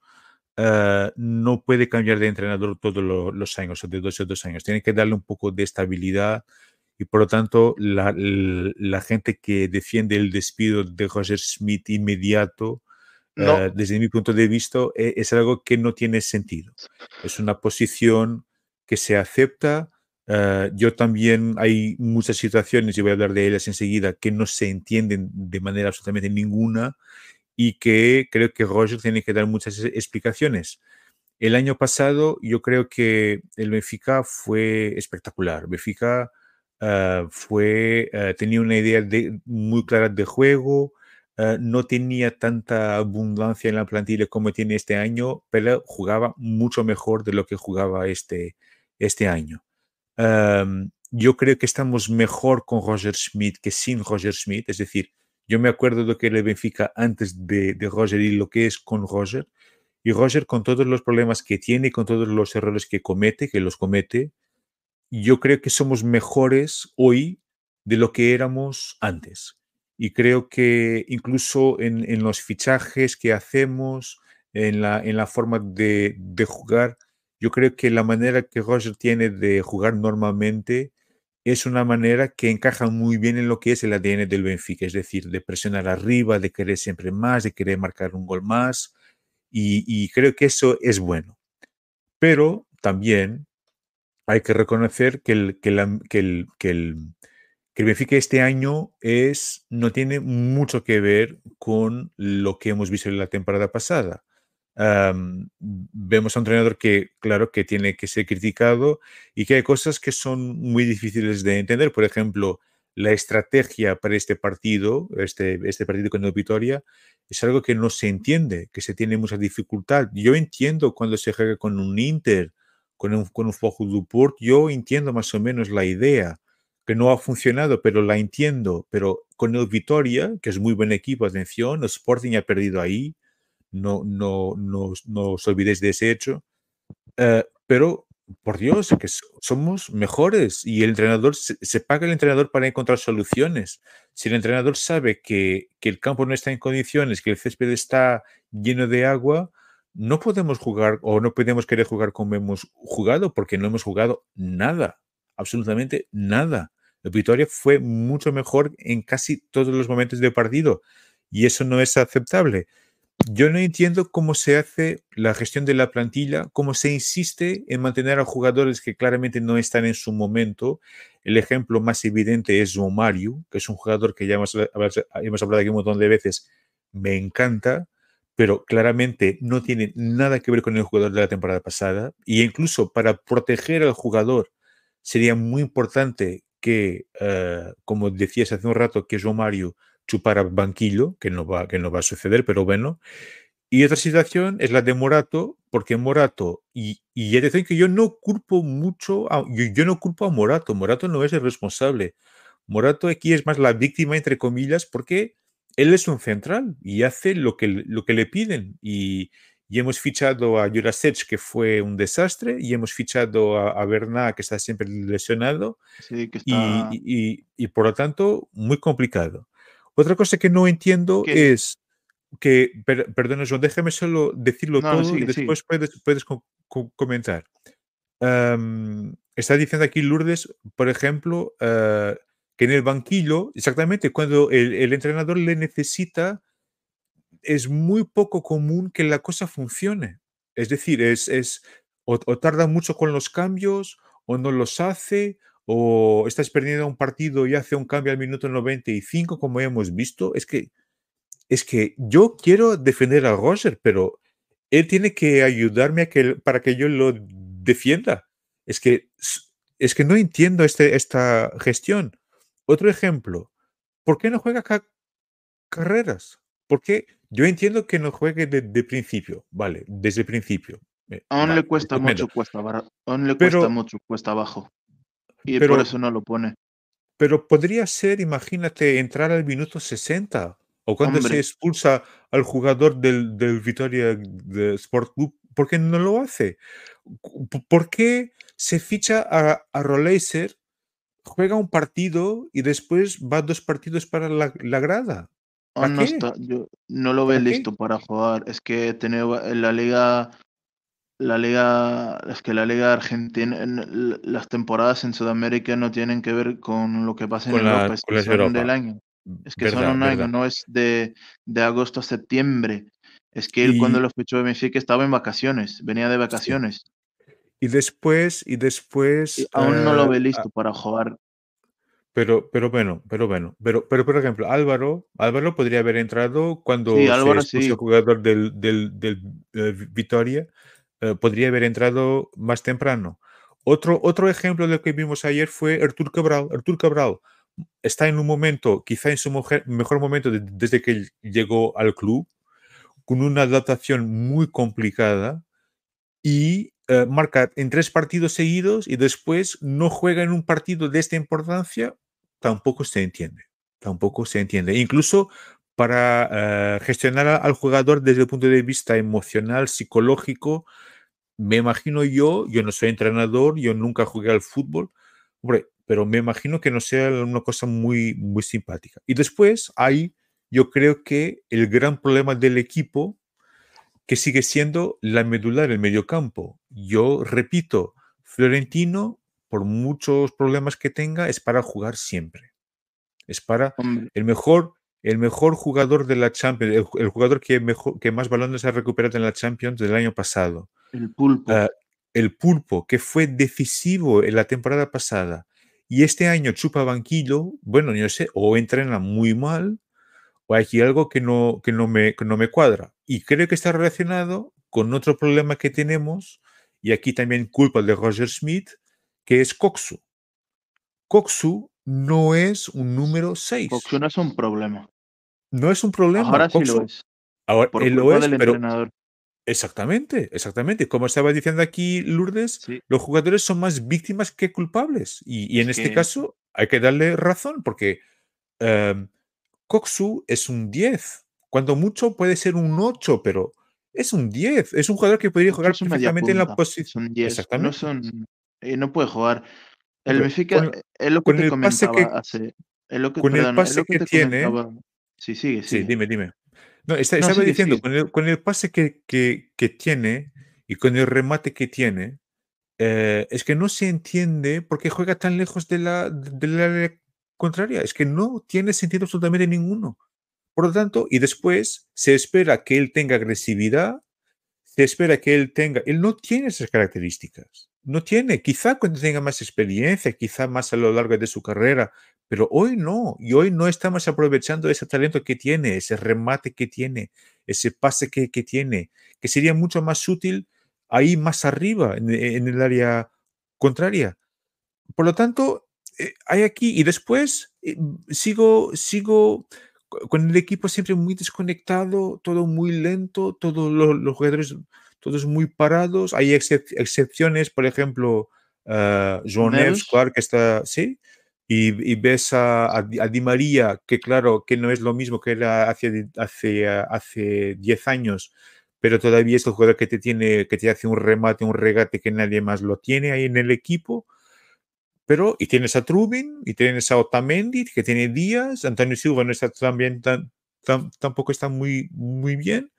ah, no puede cambiar de entrenador todos los años, o de dos a dos años. Tiene que darle un poco de estabilidad, y por lo tanto la, la, gente que defiende el despido de Roger Smith inmediato, eh, desde mi punto de vista, e, es, algo que no tiene sentido. Es una posición que se acepta. Eh, yo también hay muchas situaciones, y voy a hablar de ellas enseguida, que no se entienden de manera absolutamente ninguna y que creo que Roger tiene que dar muchas explicaciones. El año pasado yo creo que el Benfica fue espectacular. Benfica Ah, fue, ah, tenía una idea de, muy clara de juego, ah, no tenía tanta abundancia en la plantilla como tiene este año, pero jugaba mucho mejor de lo que jugaba este, este año. Yo creo que estamos mejor con Roger Smith que sin Roger Smith, es decir, Yo me acuerdo de lo que era el Benfica antes de, de Roger y lo que es con Roger. Y Roger, con todos los problemas que tiene, con todos los errores que comete, que los comete, yo creo que somos mejores hoy de lo que éramos antes. Y creo que incluso en, los fichajes que hacemos, en la, en la forma de, de, jugar, yo creo que la manera que Roger tiene de jugar normalmente es una manera que encaja muy bien en lo que es el ADN del Benfica, es decir, de presionar arriba, de querer siempre más, de querer marcar un gol más, y, creo que eso es bueno. Pero también hay que reconocer que el, que, que el Benfica este año es, no tiene mucho que ver con lo que hemos visto en la temporada pasada vemos a un entrenador que, claro, que tiene que ser criticado y que hay cosas que son muy difíciles de entender. Por ejemplo, la estrategia para este partido, este, este partido con Vitoria, es algo que no se entiende, que se tiene mucha dificultad. Yo entiendo cuando se juega con un Inter, con un, con un Duport, yo entiendo más o menos la idea, que no ha funcionado, pero la entiendo. Pero con el Vitoria, que es muy buen equipo, atención, el Sporting ha perdido ahí, no, no, no, no os olvidéis de ese hecho. Eh, pero, por Dios, que somos mejores y el entrenador, se, paga el entrenador para encontrar soluciones. Si el entrenador sabe que, que el campo no está en condiciones, que el césped está lleno de agua, no podemos jugar o no podemos querer jugar como hemos jugado porque no hemos jugado nada, absolutamente nada. El Victoria fue mucho mejor en casi todos los momentos del partido y eso no es aceptable. Yo no entiendo cómo se hace la gestión de la plantilla, cómo se insiste en mantener a jugadores que claramente no están en su momento. El ejemplo más evidente es Mario, que es un jugador que ya hemos, hemos hablado aquí un montón de veces, me encanta, pero claramente no tiene nada que ver con el jugador de la temporada pasada. Y incluso para proteger al jugador sería muy importante que, eh, como decías hace un rato, que Mario chupar banquillo, que no, va, que no va a suceder, pero bueno. Y otra situación es la de Morato, porque Morato, y, y es decir que yo no culpo mucho, a, yo, no culpo a Morato, Morato no es el responsable. Morato aquí es más la víctima, entre comillas, porque él es un central y hace lo que, lo que le piden. Y, y hemos fichado a Jurasech, que fue un desastre, y hemos fichado a, a que está siempre lesionado. Sí, que está... y, y, y, por lo tanto, muy complicado. Otra cosa que no entiendo es que, per, perdona, John, déjame solo decirlo no, todo y después puedes, puedes co co comentar. Um, está diciendo aquí Lourdes, por ejemplo, uh, que en el banquillo, exactamente cuando el, el, entrenador le necesita, es muy poco común que la cosa funcione. Es decir, es, es o, o tarda mucho con los cambios, o no los hace, o estás perdiendo un partido y hace un cambio al minuto 95, como hemos visto, es que, es que yo quiero defender a Roger, pero él tiene que ayudarme a que, para que yo lo defienda. Es que, es que no entiendo este, esta gestión. Otro ejemplo, ¿por qué no juega ca carreras? Porque yo entiendo que no juegue de, de principio, vale, desde el principio. Eh, aún vale, le cuesta mucho, cuesta, aún le cuesta pero, mucho, cuesta abajo. Y pero, por eso no lo pone. Pero podría ser, imagínate, entrar al minuto 60 o cuando Hombre. se expulsa al jugador del, del Vitoria de Sport Club, ¿por qué no lo hace? ¿Por qué se ficha a, a Roleiser, juega un partido y después va dos partidos para la, la grada? No, está, yo, no lo ve listo para jugar. Es que tener en la liga la liga, es que la liga argentina, las temporadas en Sudamérica no tienen que ver con lo que pasa en con Europa, la, es que son Europa. del año. Es que verdad, son un año, no es de, de agosto a septiembre. Es que él Y- cuando lo fichó de Benfica estaba en vacaciones, venía de vacaciones. Y después, y después. Y aún no lo eh, ve listo para jugar. Pero, pero bueno, pero bueno. Pero, pero por ejemplo, Álvaro, Álvaro podría haber entrado cuando Sí, se Álvaro expulsó sí. el jugador del, del, del eh, Vitoria, eh, podría haber entrado más temprano. Otro, otro ejemplo de lo que vimos ayer fue Artur Cabral. Artur Cabral está en un momento, quizá en su mujer- mejor momento de- desde que llegó al club, con una adaptación muy complicada y eh, marca en tres partidos seguidos y después no juega en un partido de esta importancia, tampoco se entiende. tampoco se entiende. Incluso para eh, gestionar al jugador desde el punto de vista emocional, psicológico, me imagino yo, yo no soy entrenador, yo nunca jugué al fútbol, pero me imagino que no sea una cosa muy, muy simpática. Y después hay, yo creo que el gran problema del equipo, que sigue siendo la medular, el mediocampo. Yo repito, Florentino, por muchos problemas que tenga, es para jugar siempre. Es para el mejor el mejor jugador de la Champions, el, jugador que, mejor, que más balones ha recuperado en la Champions del año pasado. El pulpo. Ah, el pulpo, que fue decisivo en la temporada pasada. Y este año chupa banquillo, bueno, yo sé, o entrena muy mal, o hay aquí algo que no, que no, me, que no me cuadra. Y creo que está relacionado con otro problema que tenemos, y aquí también culpa de Roger Smith, que es Coxu. Coxu no es un número 6. Coxu no es un problema. No es un problema. Ahora sí lo es. Ahora él lo es, pero entrenador. Exactamente, exactamente. Como estaba diciendo aquí Lourdes, los jugadores son más víctimas que culpables. Y, en este caso hay que darle razón, porque um, Coxu es un 10. Cuando mucho puede ser un 8, pero es un 10. Es un jugador que podría jugar perfectamente en la posición. Exactamente. No, son, eh, no puede jugar. El Benfica es lo que te comentaba que, hace. Es lo que, con el pase que, tiene. Sí, sigue, Sí, dime, dime. No, estaba diciendo, Con, el, pase que, que, tiene y con el remate que tiene, eh, es que no se entiende por qué juega tan lejos de la, de la contraria. Es que no tiene sentido absolutamente ninguno. Por lo tanto, y después se espera que él tenga agresividad, se espera que él tenga, él no tiene esas características. No tiene, quizá cuando tenga más experiencia, quizá más a lo largo de su carrera, pero hoy no, y hoy no estamos aprovechando ese talento que tiene, ese remate que tiene, ese pase que, tiene, que sería mucho más útil ahí más arriba, en, el área contraria. Por lo tanto, eh, hay aquí, y después eh, sigo, sigo con el equipo siempre muy desconectado, todo muy lento, todos los jugadores todos muy parados. Hay excepciones, por ejemplo, uh, Joan claro, que está, sí, y, ves a, Di María, que claro, que no es lo mismo que era hace, hace, hace 10 años, pero todavía es el jugador que te tiene, que te hace un remate, un regate que nadie más lo tiene ahí en el equipo. Pero, y tienes a Trubin, y tienes a Otamendi, que tiene días, Antonio Silva no está también tan, tampoco está muy, muy bien.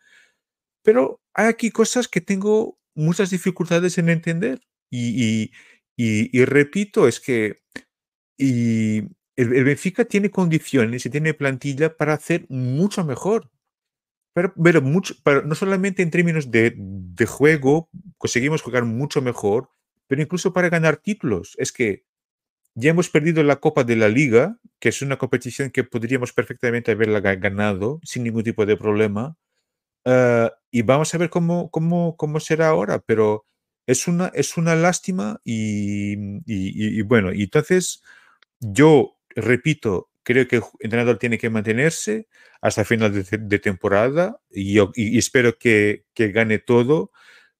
Pero hay aquí cosas que tengo muchas dificultades en entender. Y, repito, es que y el, Benfica tiene condiciones y tiene plantilla para hacer mucho mejor. Pero, pero, mucho, pero no solamente en términos de, de, juego, conseguimos jugar mucho mejor, pero incluso para ganar títulos. Es que ya hemos perdido la Copa de la Liga, que es una competición que podríamos perfectamente haberla ganado sin ningún tipo de problema. Eh, y vamos a ver cómo, cómo, cómo será ahora, pero es una, es una lástima y, y, bueno, y entonces yo repito, creo que el entrenador tiene que mantenerse hasta final de, temporada y, yo, y espero que, que, gane todo,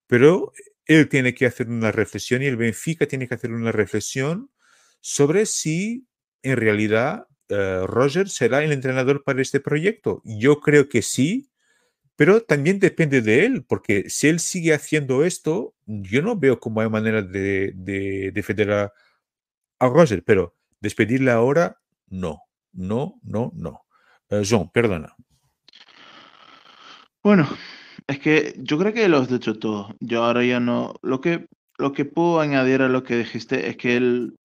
pero él tiene que hacer una reflexión y el Benfica tiene que hacer una reflexión sobre si en realidad uh, Roger será el entrenador para este proyecto. Yo creo que sí, pero también depende de él, porque si él sigue haciendo esto, yo no veo cómo hay manera de, de defender a, Roger, pero despedirle ahora, no, no, no, no. Uh, John, perdona. Bueno, es que yo creo que lo has dicho todo. Yo ahora ya no. Lo que, lo que puedo añadir a lo que dijiste es que el,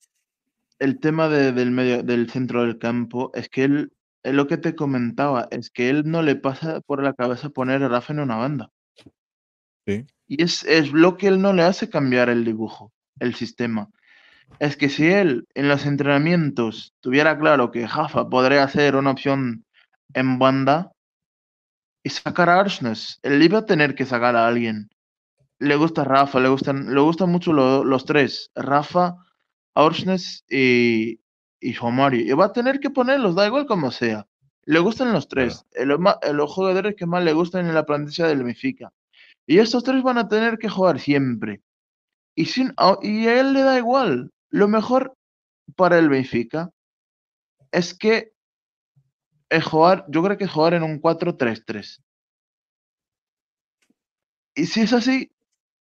el tema del medio, del centro del campo es que él es lo que te comentaba, es que él no le pasa por la cabeza poner a Rafa en una banda. Sí. Y es, es lo que él no le hace cambiar el dibujo, el sistema. Es que si él en los entrenamientos tuviera claro que Rafa podría ser una opción en banda y sacar a Arsnes, él iba a tener que sacar a alguien. Le gusta Rafa, le gustan, le gustan mucho los tres, Rafa, Arsnes y, y Mario. Y va a tener que ponerlos, da igual como sea. Le gustan los tres. los jugadores que más le gustan en la plantilla del Benfica. Y estos tres van a tener que jugar siempre. Y, sin, y a él le da igual. Lo mejor para el Benfica es que es jugar, yo creo que es jugar en un 4-3-3. Y si es así,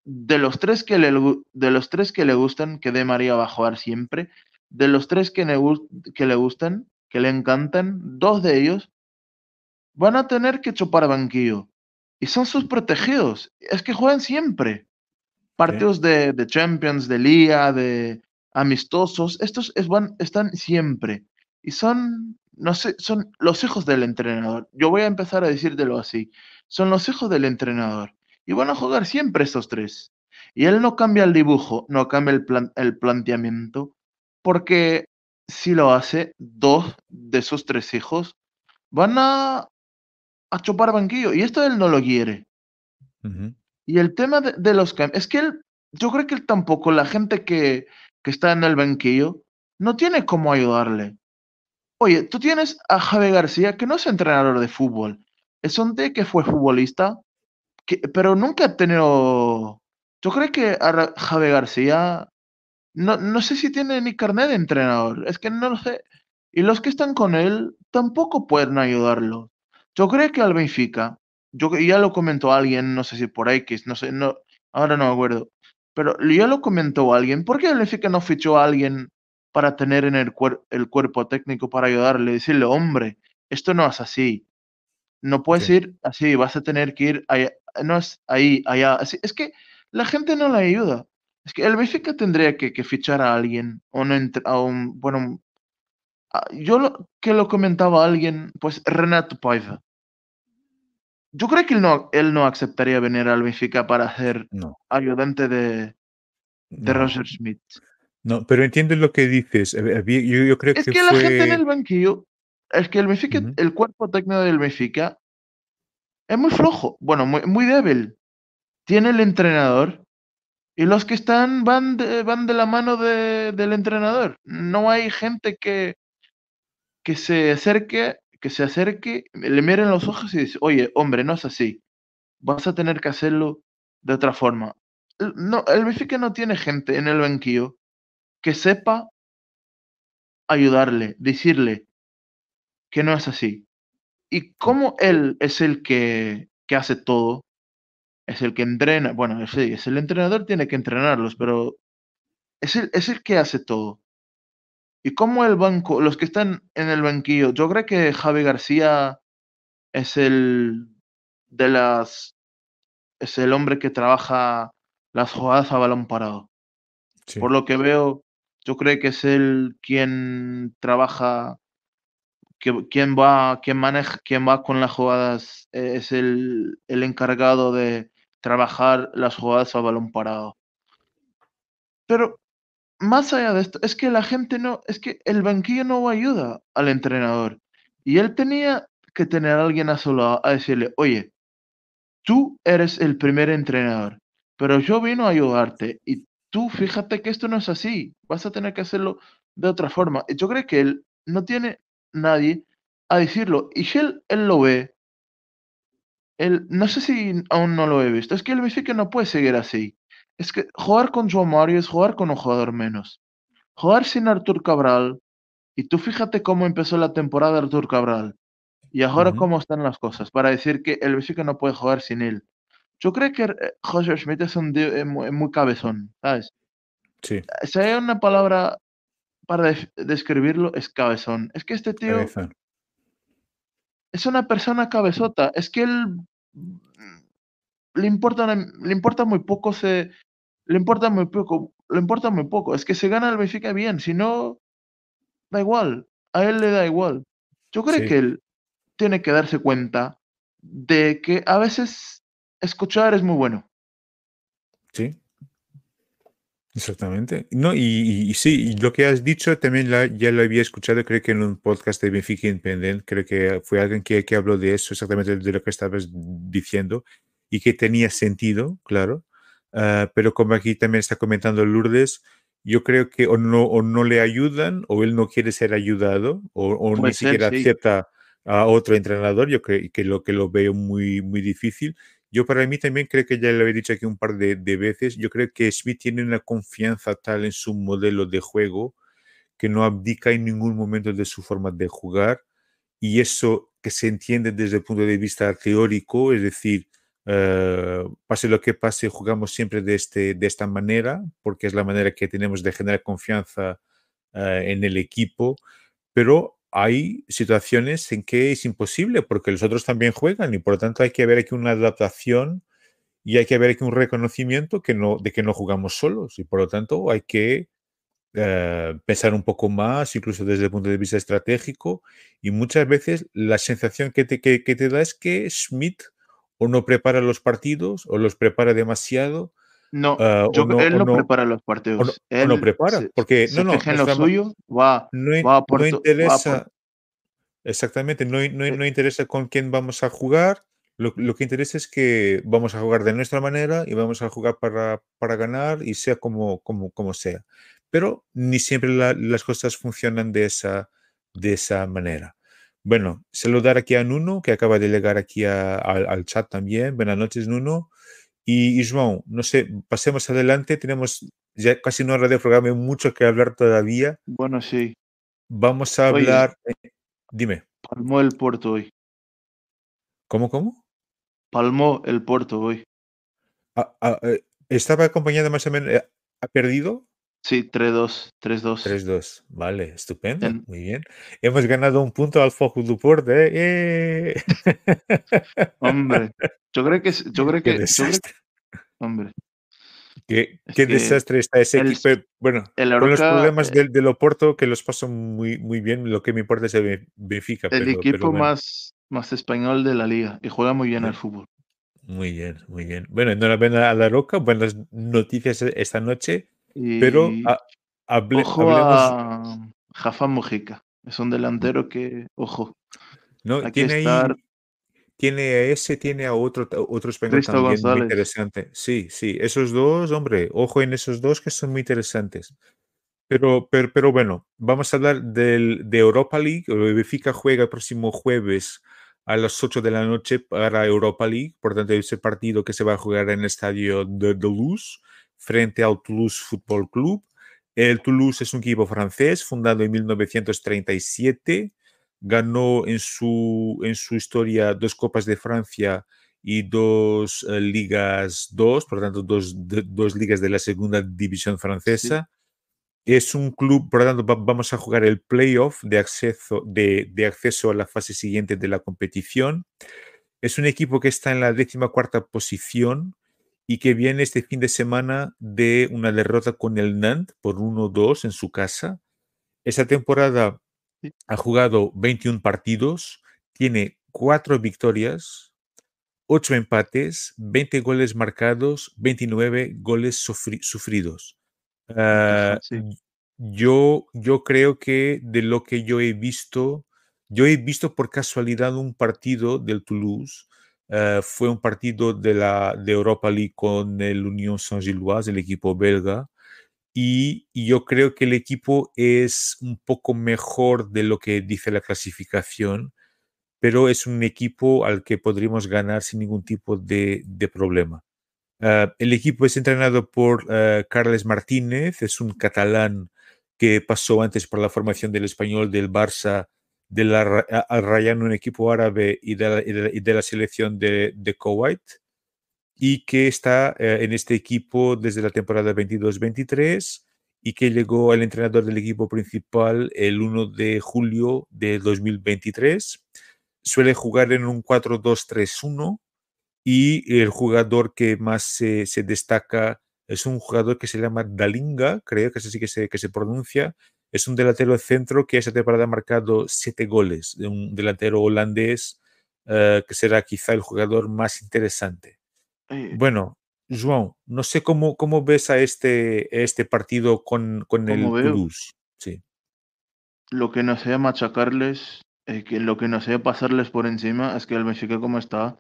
de los tres que le, de los tres que le gustan, que De María va a jugar siempre, de los tres que le, que le gustan, que le encantan, dos de ellos van a tener que chupar banquillo. Y son sus protegidos. Es que juegan siempre. Partidos de, de, Champions, de Liga, de amistosos. Estos es, van, están siempre. Y son, no sé, son los hijos del entrenador. Yo voy a empezar a decírtelo así. Son los hijos del entrenador. Y van a jugar siempre estos tres. Y él no cambia el dibujo, no cambia el, plan, el planteamiento, porque si lo hace, dos de sus tres hijos van a, a chupar banquillo. Y esto él no lo quiere. Y el tema de, los cambios, es que él, yo creo que él tampoco, la gente que, que está en el banquillo, no tiene cómo ayudarle. Oye, tú tienes a Javi García, que no es entrenador de fútbol, es un tío que fue futbolista, pero nunca ha tenido... Yo creo que a Javi García, no, no sé si tiene ni carnet de entrenador, es que no lo sé. Y los que están con él tampoco pueden ayudarlo. Yo creo que al Benfica, yo ya lo comentó alguien, no sé si por X, no sé, no, ahora no me acuerdo, pero ya lo comentó alguien, ¿por qué el Benfica no fichó a alguien para tener en el, el cuerpo técnico para ayudarle? Decirle, hombre, esto no es así, no puedes ir así, vas a tener que ir allá, no es ahí, allá. Así, es que la gente no le ayuda. Es que el Benfica tendría que, que fichar a alguien, o no a un, bueno, yo lo, que lo comentaba alguien, pues Renato Paiva. Yo creo que él no, él no aceptaría venir al Benfica para ser ayudante de, de Roger Schmidt. No, pero entiendo lo que dices. Yo, creo es que, la gente en el banquillo, es que el Benfica, el cuerpo técnico del Benfica es muy flojo, bueno, muy, muy débil. Tiene el entrenador y los que están van de, van de la mano de, del entrenador. No hay gente que, que se acerque, que se acerque, le miren los ojos y dice, oye, hombre, no es así. Vas a tener que hacerlo de otra forma. No, el Benfica no tiene gente en el banquillo que sepa ayudarle, decirle que no es así. Y como él es el que, que hace todo, es el que entrena, bueno, sí, es el entrenador, tiene que entrenarlos, pero es el, es el que hace todo. Y como el banco, los que están en el banquillo, yo creo que Javi García es el de las es el hombre que trabaja las jugadas a balón parado. Por lo que veo, yo creo que es él quien trabaja, quien va, quien maneja, quien va con las jugadas, eh, es el, el encargado de trabajar las jugadas a balón parado. Pero más allá de esto, es que la gente no, es que el banquillo no ayuda al entrenador. Y él tenía que tener a alguien a su lado a decirle, oye, tú eres el primer entrenador, pero yo vino a ayudarte y tú fíjate que esto no es así, vas a tener que hacerlo de otra forma. Yo creo que él no tiene nadie a decirlo y él, él lo ve, él, no sé si aún no lo he visto, es que dice que no puede seguir así. Es que jugar con João Mario es jugar con un jugador menos. Jugar sin Artur Cabral, y tú fíjate cómo empezó la temporada Artur Cabral, y ahora cómo están las cosas, para decir que el Benfica no puede jugar sin él. Yo creo que eh, José Schmidt es un eh, muy, cabezón, ¿sabes? Sí. Si hay una palabra para describirlo, es cabezón. Es que este tío es una persona cabezota. Es que él le importa, le importa muy poco se, le importa muy poco, le importa muy poco. Es que se gana el Benfica bien, si no, da igual, a él le da igual. Yo creo que él tiene que darse cuenta de que a veces escuchar es muy bueno. Sí. Exactamente. No, y, sí, lo que has dicho también ya lo había escuchado, creo que en un podcast de Benfica Independent, creo que fue alguien que, que habló de eso, exactamente de lo que estabas diciendo, y que tenía sentido, claro. Ah, pero como aquí también está comentando Lourdes, yo creo que o no, o no le ayudan o él no quiere ser ayudado o, ni siquiera acepta a otro entrenador. Yo creo que lo que lo veo muy, muy difícil. Yo para mí también creo que ya lo he dicho aquí un par de, de, veces, yo creo que Smith tiene una confianza tal en su modelo de juego que no abdica en ningún momento de su forma de jugar y eso que se entiende desde el punto de vista teórico, es decir, eh, pase lo que pase, jugamos siempre de, este, de esta manera, porque es la manera que tenemos de generar confianza eh, en el equipo, pero hay situaciones en que es imposible porque los otros también juegan y por lo tanto hay que ver aquí una adaptación y hay que ver aquí un reconocimiento que no, de que no jugamos solos y por lo tanto hay que eh, pensar un poco más, incluso desde el punto de vista estratégico y muchas veces la sensación que te, que, te da es que Schmidt o no prepara los partidos o los prepara demasiado. No, eh, él no, prepara los partidos. él no prepara, porque no, no, en lo suyo, va, va a no interesa, exactamente, no, no, no interesa con quién vamos a jugar, lo, que interesa es que vamos a jugar de nuestra manera y vamos a jugar para, para ganar y sea como, como, como sea. Pero ni siempre las cosas funcionan de esa, de esa manera. Bueno, saludar aquí a Nuno, que acaba de llegar aquí al chat también. Buenas noches, Nuno. Y, y no sé, pasemos adelante. Tenemos ya casi una hora de programa, mucho que hablar todavía. Bueno, sí. Vamos a hablar. Eh, dime. Palmó el puerto hoy. ¿Cómo, cómo? palmó el Porto hoy. Ah, ah, eh, ¿Estaba acompañado más o menos? Eh, ¿Ha perdido? Sí, 3-2. 3-2. 3-2. Vale, estupendo. Muy bien. Hemos ganado un punto al Foco do Porto. ¿eh? Hombre, <laughs> yo creo que. Yo creo que, hombre. Qué, qué desastre está ese equipo. Bueno, con los problemas del, del, Oporto, que los paso muy, muy bien, lo que me importa es el Benfica. El equipo más, más español de la liga y juega muy bien al fútbol. Muy bien, muy bien. Bueno, enhorabuena a La Roca, buenas noticias esta noche, pero hable, ojo a Jafa Mujica, es un delantero que, ojo, no, tiene estar... tiene a ese, tiene a otro, otro español también muy interesante. Sí, sí, esos dos, hombre, ojo en esos dos que son muy interesantes. Pero, pero, pero bueno, vamos a hablar del, de Europa League. Benfica juega el próximo jueves a las 8 de la noche para Europa League, por tanto ese partido que se va a jugar en el estadio de Toulouse frente al Toulouse Football Club. El Toulouse es un equipo francés fundado en 1937, ganó en su, en su historia dos Copas de Francia y dos eh, Ligas 2, por tanto dos, dos ligas de la segunda división francesa. Es un club, por lo tanto, vamos a jugar el playoff de acceso, de, acceso a la fase siguiente de la competición. Es un equipo que está en la décima cuarta posición y que viene este fin de semana de una derrota con el Nantes por 1-2 en su casa. Esa temporada ha jugado 21 partidos, tiene 4 victorias, 8 empates, 20 goles marcados, 29 goles sufridos. Ah, yo, yo creo que de lo que yo he visto, yo he visto por casualidad un partido del Toulouse. Ah, fue un partido de la de Europa League con el Union Saint-Gilloise, el equipo belga. Y, yo creo que el equipo es un poco mejor de lo que dice la clasificación, pero es un equipo al que podríamos ganar sin ningún tipo de, problema. Ah, el equipo es entrenado por uh, Carles Martínez, es un catalán que pasó antes por la formación del español del Barça, de la, al Rayan, un equipo árabe y de la, selección de, Kuwait, y que está uh, en este equipo desde la temporada 22-23 y que llegó al entrenador del equipo principal el 1 de julio de 2023. Suele jugar en un 4-2-3-1 y el jugador que más se, destaca es un jugador que se llama Dalinga, creo que es así que se, que se pronuncia. Es un delantero centro que esa temporada ha marcado siete goles, de un delantero holandés eh, que será quizá el jugador más interesante. Eh, bueno, João, no sé cómo, cómo ves a este, este partido con, con el Toulouse. Sí. Lo que no sea machacarles, eh, que lo que no sea pasarles por encima, es que el Benfica como está,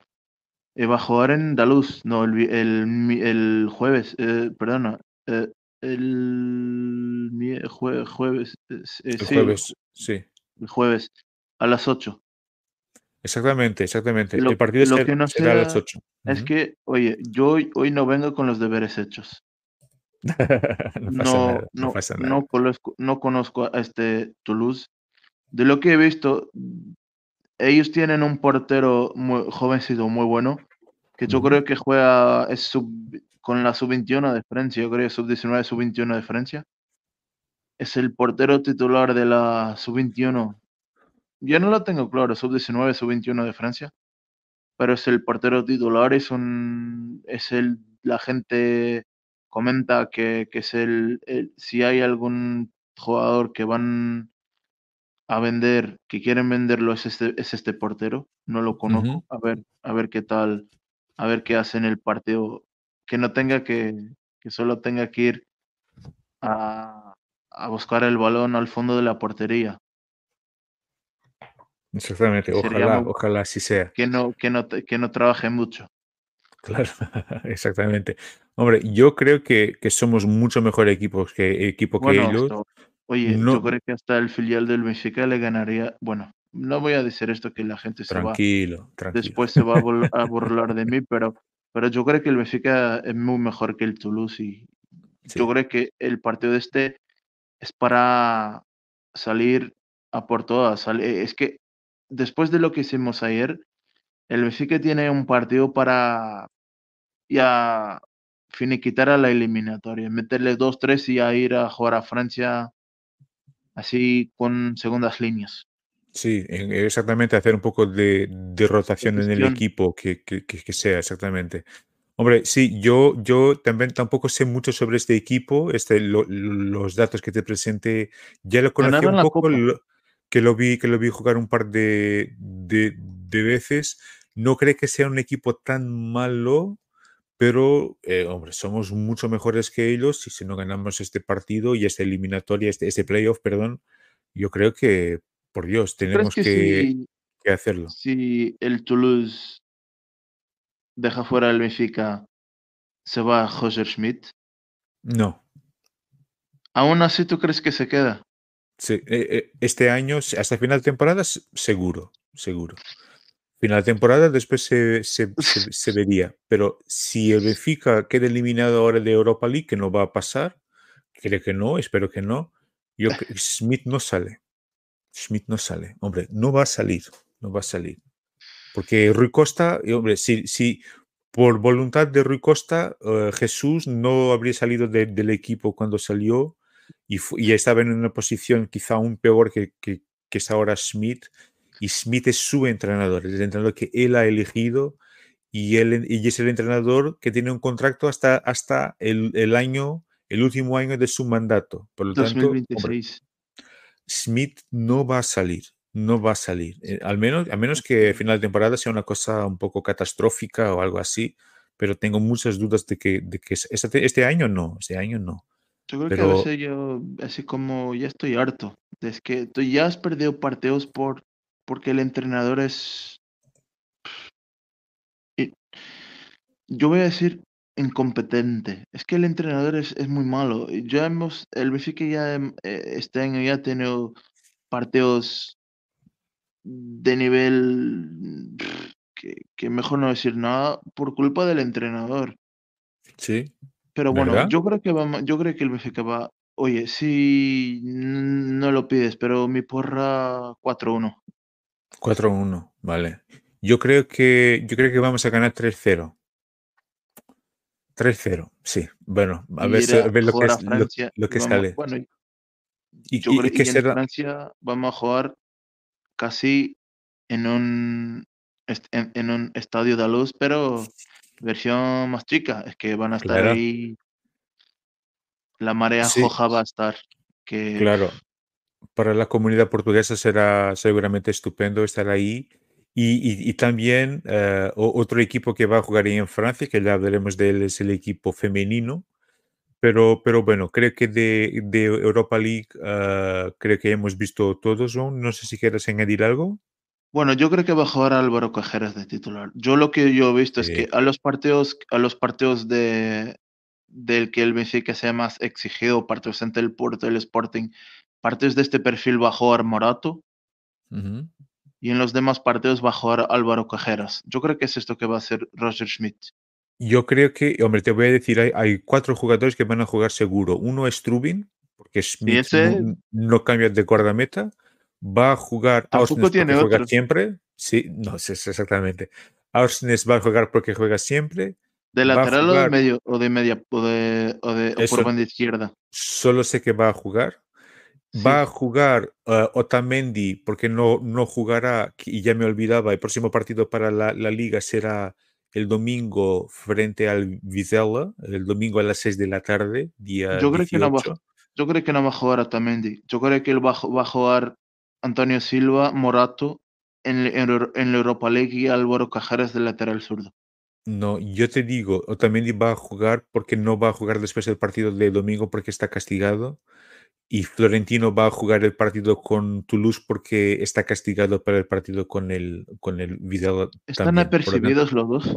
eh, va a jugar en Daluz, no, el, el, el jueves, eh, perdona, eh, el jueves, el jueves, sí. El jueves, a las 8. Exactamente, exactamente. el partido lo que no será a las 8. Es que, oye, yo hoy, hoy no vengo con los deberes hechos. <laughs> no, no, pasa nada, no, conozco, no conozco a este Toulouse. De lo que he visto, ellos tienen un portero muy jovencito, muy bueno, que yo creo que juega es con la sub-21 de Francia, yo creo que sub-19, sub-21 de Francia. Es el portero titular de la sub-21. Yo no lo tengo claro, sub-19, sub-21 de Francia, pero es el portero titular, es un, es el, la gente comenta que, es el, si hay algún jugador que van a vender, que quieren venderlo, es este, es este portero. No lo conozco. A ver, a ver qué tal, a ver qué hace en el partido. Que no tenga que, que solo tenga que ir a, a buscar el balón al fondo de la portería. Exactamente, ojalá, ojalá así sea. Que no, que no, que no trabaje mucho. Claro, <laughs> exactamente. Hombre, yo creo que, que somos mucho mejor equipos que equipo que ellos. oye, yo creo que hasta el filial del Benfica le ganaría. Bueno, no voy a decir esto que la gente se tranquilo, va. Tranquilo. Después se va a, <laughs> burlar de mí, pero, pero yo creo que el Benfica es muy mejor que el Toulouse y yo creo que el partido de este es para salir a por todas. Es que después de lo que hicimos ayer, el Benfica tiene un partido para ya finiquitar a la eliminatoria, meterle 2-3 y a ir a jugar a Francia así con segundas líneas. Sí, exactamente, hacer un poco de, rotación en el equipo, que, sea exactamente. Hombre, sí, yo, yo también tampoco sé mucho sobre este equipo, este, los datos que te presenté, ya lo conocí un poco, que, lo vi, que lo vi jugar un par de, de, de veces, no creo que sea un equipo tan malo, pero, eh, hombre, somos mucho mejores que ellos y si no ganamos este partido y esta eliminatoria, este, este playoff, perdón, yo creo que, por Dios, tenemos que, hacerlo. Si el Toulouse deja fuera el Benfica, ¿se va a Roger Schmidt? No. ¿Aún así tú crees que se queda? Sí, eh, eh, este año, hasta final de temporada, seguro, seguro. Final de temporada, después se, <laughs> se, vería. Pero si el Benfica queda eliminado ahora de Europa League, que no va a pasar, creo que no, espero que no, yo, Smith no sale. Smith no sale. Hombre, no va a salir. No va a salir. Porque Rui Costa, hombre, si, si por voluntad de Rui Costa, eh, Jesús no habría salido del equipo cuando salió y, y, estaba en una posición quizá aún peor que, que, que es ahora Smith y Smith es su entrenador, es el entrenador que él ha elegido y, él, y es el entrenador que tiene un contrato hasta, hasta el, el año, el último año de su mandato. Por lo tanto, Smith no va a salir, no va a salir. Eh, al menos, menos que final de temporada sea una cosa un poco catastrófica o algo así, pero tengo muchas dudas de que, de que este, este año no, este año no. Yo creo que a veces yo, así como ya estoy harto, es que tú ya has perdido partidos por porque el entrenador es, yo voy a decir incompetente. Es que el entrenador es, muy malo. Ya hemos, el Benfica ya em, eh, este año ya ha tenido partidos de nivel que, mejor no decir nada por culpa del entrenador. Sí. Pero bueno, yo creo que va, yo creo que el Benfica va. Oye, si no lo pides, pero mi porra 4-1. 4-1, vale. Yo creo que yo creo que vamos a ganar 3-0. 3-0, sí. Bueno, a ver, lo que, es, lo, que sale. Bueno, y, yo creo que en Francia vamos a jugar casi en un en, un estadio de luz, pero versión más chica. Es que van a estar ahí. La marea roja va a estar. Que... Claro, para la comunidad portuguesa será seguramente estupendo estar ahí. Y, también eh, otro equipo que va a jugar ahí en Francia, que ya hablaremos de él, es el equipo femenino. Pero, pero bueno, creo que de, de Europa League uh, creo que hemos visto todos. No sé si quieres añadir algo. Bueno, yo creo que va a jugar Álvaro Cajeras de titular. Yo lo que yo he visto es que a los partidos, a los partidos de, del que el Benfica sea más exigido, partidos ante el Porto, el Sporting, partidos de este perfil va a jugar Morato y en los demás partidos va a jugar Álvaro Cajeras. Yo creo que es esto que va a hacer Roger Schmidt. Yo creo que, hombre, te voy a decir, hay, cuatro jugadores que van a jugar seguro. Uno es Trubin, porque Schmidt no, cambia de guardameta. Va a jugar Tampoco tiene juega siempre. Sí, no sé exactamente. Arsnes va a jugar porque juega siempre. ¿De lateral o de medio? ¿O de media? ¿O, de, o, de, por banda izquierda? Solo sé que va a jugar. Va a jugar uh, Otamendi porque no, no jugará, y ya me olvidaba, el próximo partido para la, la liga será el domingo frente al Vizela, el domingo a las 6 de la tarde, día yo creo 18. Que no va, yo creo que no va a jugar Otamendi. Yo creo que él va, va a jugar Antonio Silva, Morato en, en, en, la Europa League y Álvaro Cajares del lateral zurdo. No, yo te digo, Otamendi va a jugar porque no va a jugar después del partido de domingo porque está castigado y Florentino va a jugar el partido con Toulouse porque está castigado para el partido con el, con el Vidal. ¿Están también. apercibidos los dos?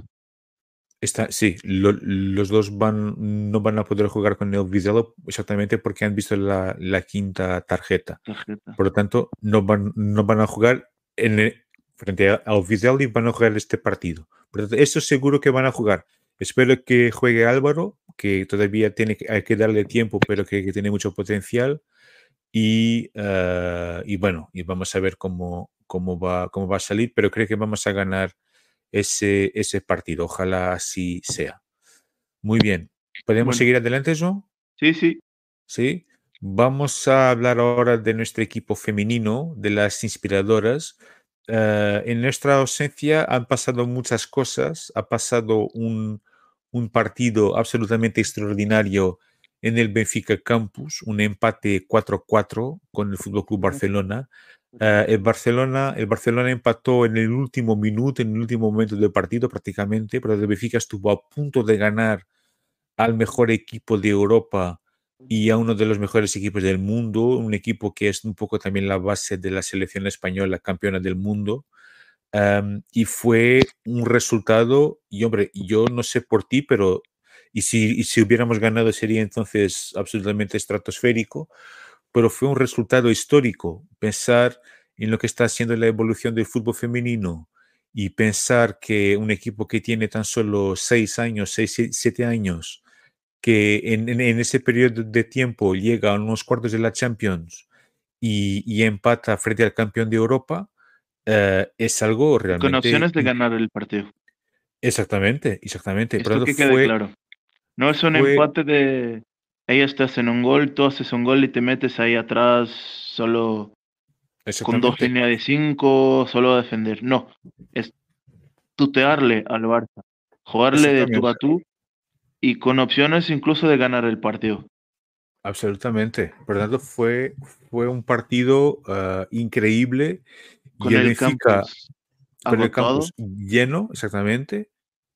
Está, sí, lo, los dos van, no van a poder jugar con el Vidal exactamente porque han visto la, la quinta tarjeta. tarjeta. Por lo tanto, no van, no van a jugar en el, frente al Vidal y van a jugar este partido. Por lo tanto, esto seguro que van a jugar. Espero que juegue Álvaro, que todavía tiene que, hay que darle tiempo, pero que, que tiene mucho potencial. Y, uh, y, bueno, y vamos a ver cómo, cómo, va, cómo va a salir, pero creo que vamos a ganar ese, ese partido. Ojalá así sea. Muy bien. ¿Podemos Bueno. seguir adelante, Joe? Sí, sí. Sí. Vamos a hablar ahora de nuestro equipo femenino, de las inspiradoras. Eh, en nuestra ausencia han pasado muchas cosas. Ha pasado un, un partido absolutamente extraordinario en el Benfica Campus, un empate 4-4 con el Fútbol Club Barcelona. Eh, el Barcelona, el Barcelona empató en el último minuto, en el último momento del partido prácticamente, pero el Benfica estuvo a punto de ganar al mejor equipo de Europa y a uno de los mejores equipos del mundo, un equipo que es un poco también la base de la selección española campeona del mundo. Y fue un resultado, y hombre, yo no sé por ti, pero y si, y si hubiéramos ganado sería entonces absolutamente estratosférico, pero fue un resultado histórico. Pensar en lo que está haciendo la evolución del fútbol femenino y pensar que un equipo que tiene tan solo seis años, seis, siete años, que en, en, en, ese periodo de tiempo llega a unos cuartos de la Champions y, y empata frente al campeón de Europa, uh, es algo realmente... Con opciones de ganar el partido. Exactamente, exactamente. Esto Pero que quede fue, claro. No es un fue- empate de ellas te hacen un gol, tú haces un gol y te metes ahí atrás solo con dos líneas de cinco, solo a defender. No, es tutearle al Barça, jugarle de tú a tú y con opciones incluso de ganar el partido. Absolutamente. Por tanto, fue, fue un partido ah, increíble Con el campus con el campus lleno, exactamente.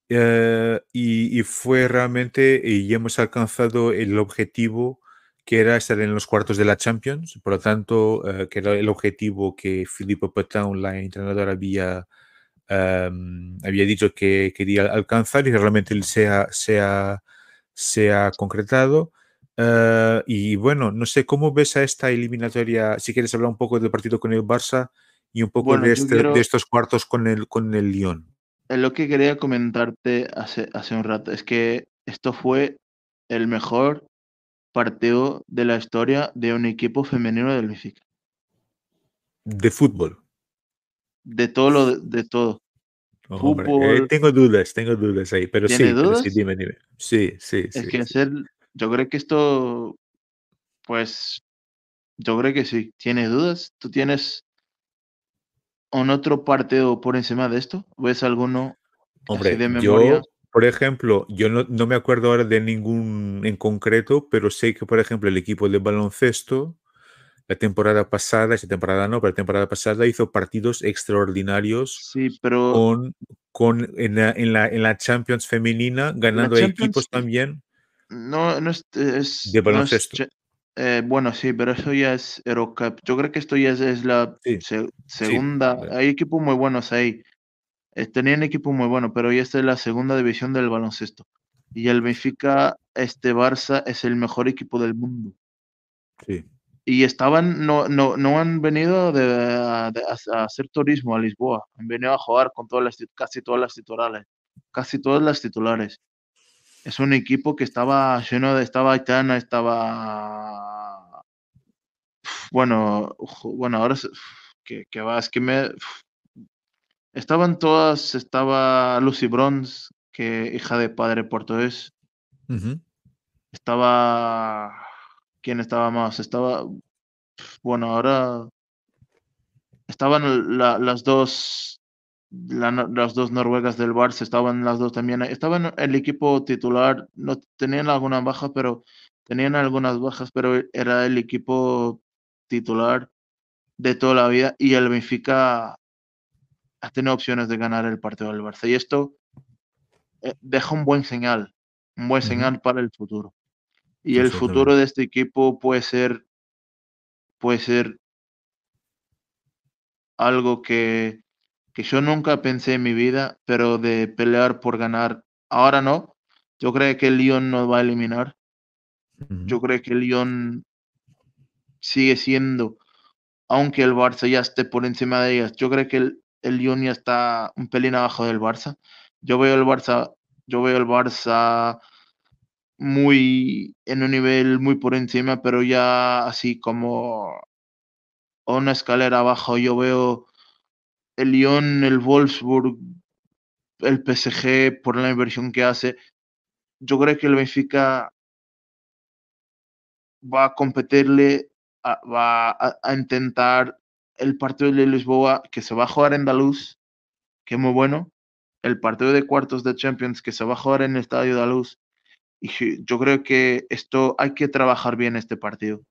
eh, y, y fue realmente, y hemos alcanzado el objetivo que era estar en los cuartos de la Champions, por lo tanto, eh, que era el objetivo que Filippo Petain, la entrenadora, había, em, había dicho que quería alcanzar y realmente se ha, se ha, se ha concretado. Eh, y bueno, no sé cómo ves a esta eliminatoria, si quieres hablar un poco del partido con el Barça y un poco Bueno, de, este- quiero- de estos cuartos con el, con el Lyon. Es lo que quería comentarte hace, hace un rato, es que esto fue el mejor partido de la historia de un equipo femenino del Benfica. De fútbol. De todo lo de, todo. Oh, eh, tengo dudas, tengo dudas ahí, pero sí, ¿Tiene pero sí, dudas? dime, dime. Sí, sí, Es sí, que sí. hacer, yo creo que esto, pues, yo creo que sí. ¿Tienes dudas? ¿Tú tienes un otro partido por encima de esto? ¿Ves alguno así Hombre, de memoria? yo, por ejemplo, yo no, no me acuerdo ahora de ningún en concreto, pero sé que, por ejemplo, el equipo de baloncesto, la temporada pasada, esta temporada no, pero la temporada pasada hizo partidos extraordinarios Sí, pero con, con en, la, en, la, en la Champions femenina, ganando equipos también no, no es, es- de no es baloncesto. eh, bueno, sí, pero eso ya es Eurocup. Yo creo que esto ya es, es la Sí, se- segunda. Hay equipos muy buenos ahí. Eh, tenían equipos muy buenos, pero ya esta es la segunda división del baloncesto. Y el Benfica, este Barça, es el mejor equipo del mundo. sí. Y estaban, no, no, no han venido de, a, de- a hacer turismo a Lisboa, han venido a jugar con todas las, casi todas las titulares, casi todas las titulares. Es un equipo que estaba lleno de, estaba Aitana, estaba, bueno, bueno, ahora que va, es que me, estaban todas, estaba Lucy Bronze, que hija de padre portugués. Estaba. ¿Quién estaba más? Estaba. Bueno, ahora. Estaban las dos. las dos noruegas del Barça, estaban las dos también. Estaban el equipo titular, no tenían algunas bajas, pero tenían algunas bajas, pero era el equipo titular de toda la vida y el Benfica ha tenido opciones de ganar el partido del Barça. Y esto eh, deja un buen señal, un buen señal para el futuro. Y el futuro de este equipo puede ser, puede ser algo que, que yo nunca pensé en mi vida, pero de pelear por ganar, ahora no. Yo creo que el Lyon nos va a eliminar. Yo creo que el Lyon sigue siendo, aunque el Barça ya esté por encima de ellas, yo creo que el, el Lyon ya está un pelín abajo del Barça. Yo veo el Barça, yo veo el Barça muy en un nivel muy por encima, pero ya así como una escalera abajo. Yo veo el Lyon, el Wolfsburg, el PSG por la inversión que hace. Yo creo que el Benfica va a competirle, va a, intentar el partido de Lisboa que se va a jugar en Daluz, que es muy bueno, el partido de cuartos de Champions que se va a jugar en el Estadio Daluz. Y yo creo que esto hay que trabajar bien este partido.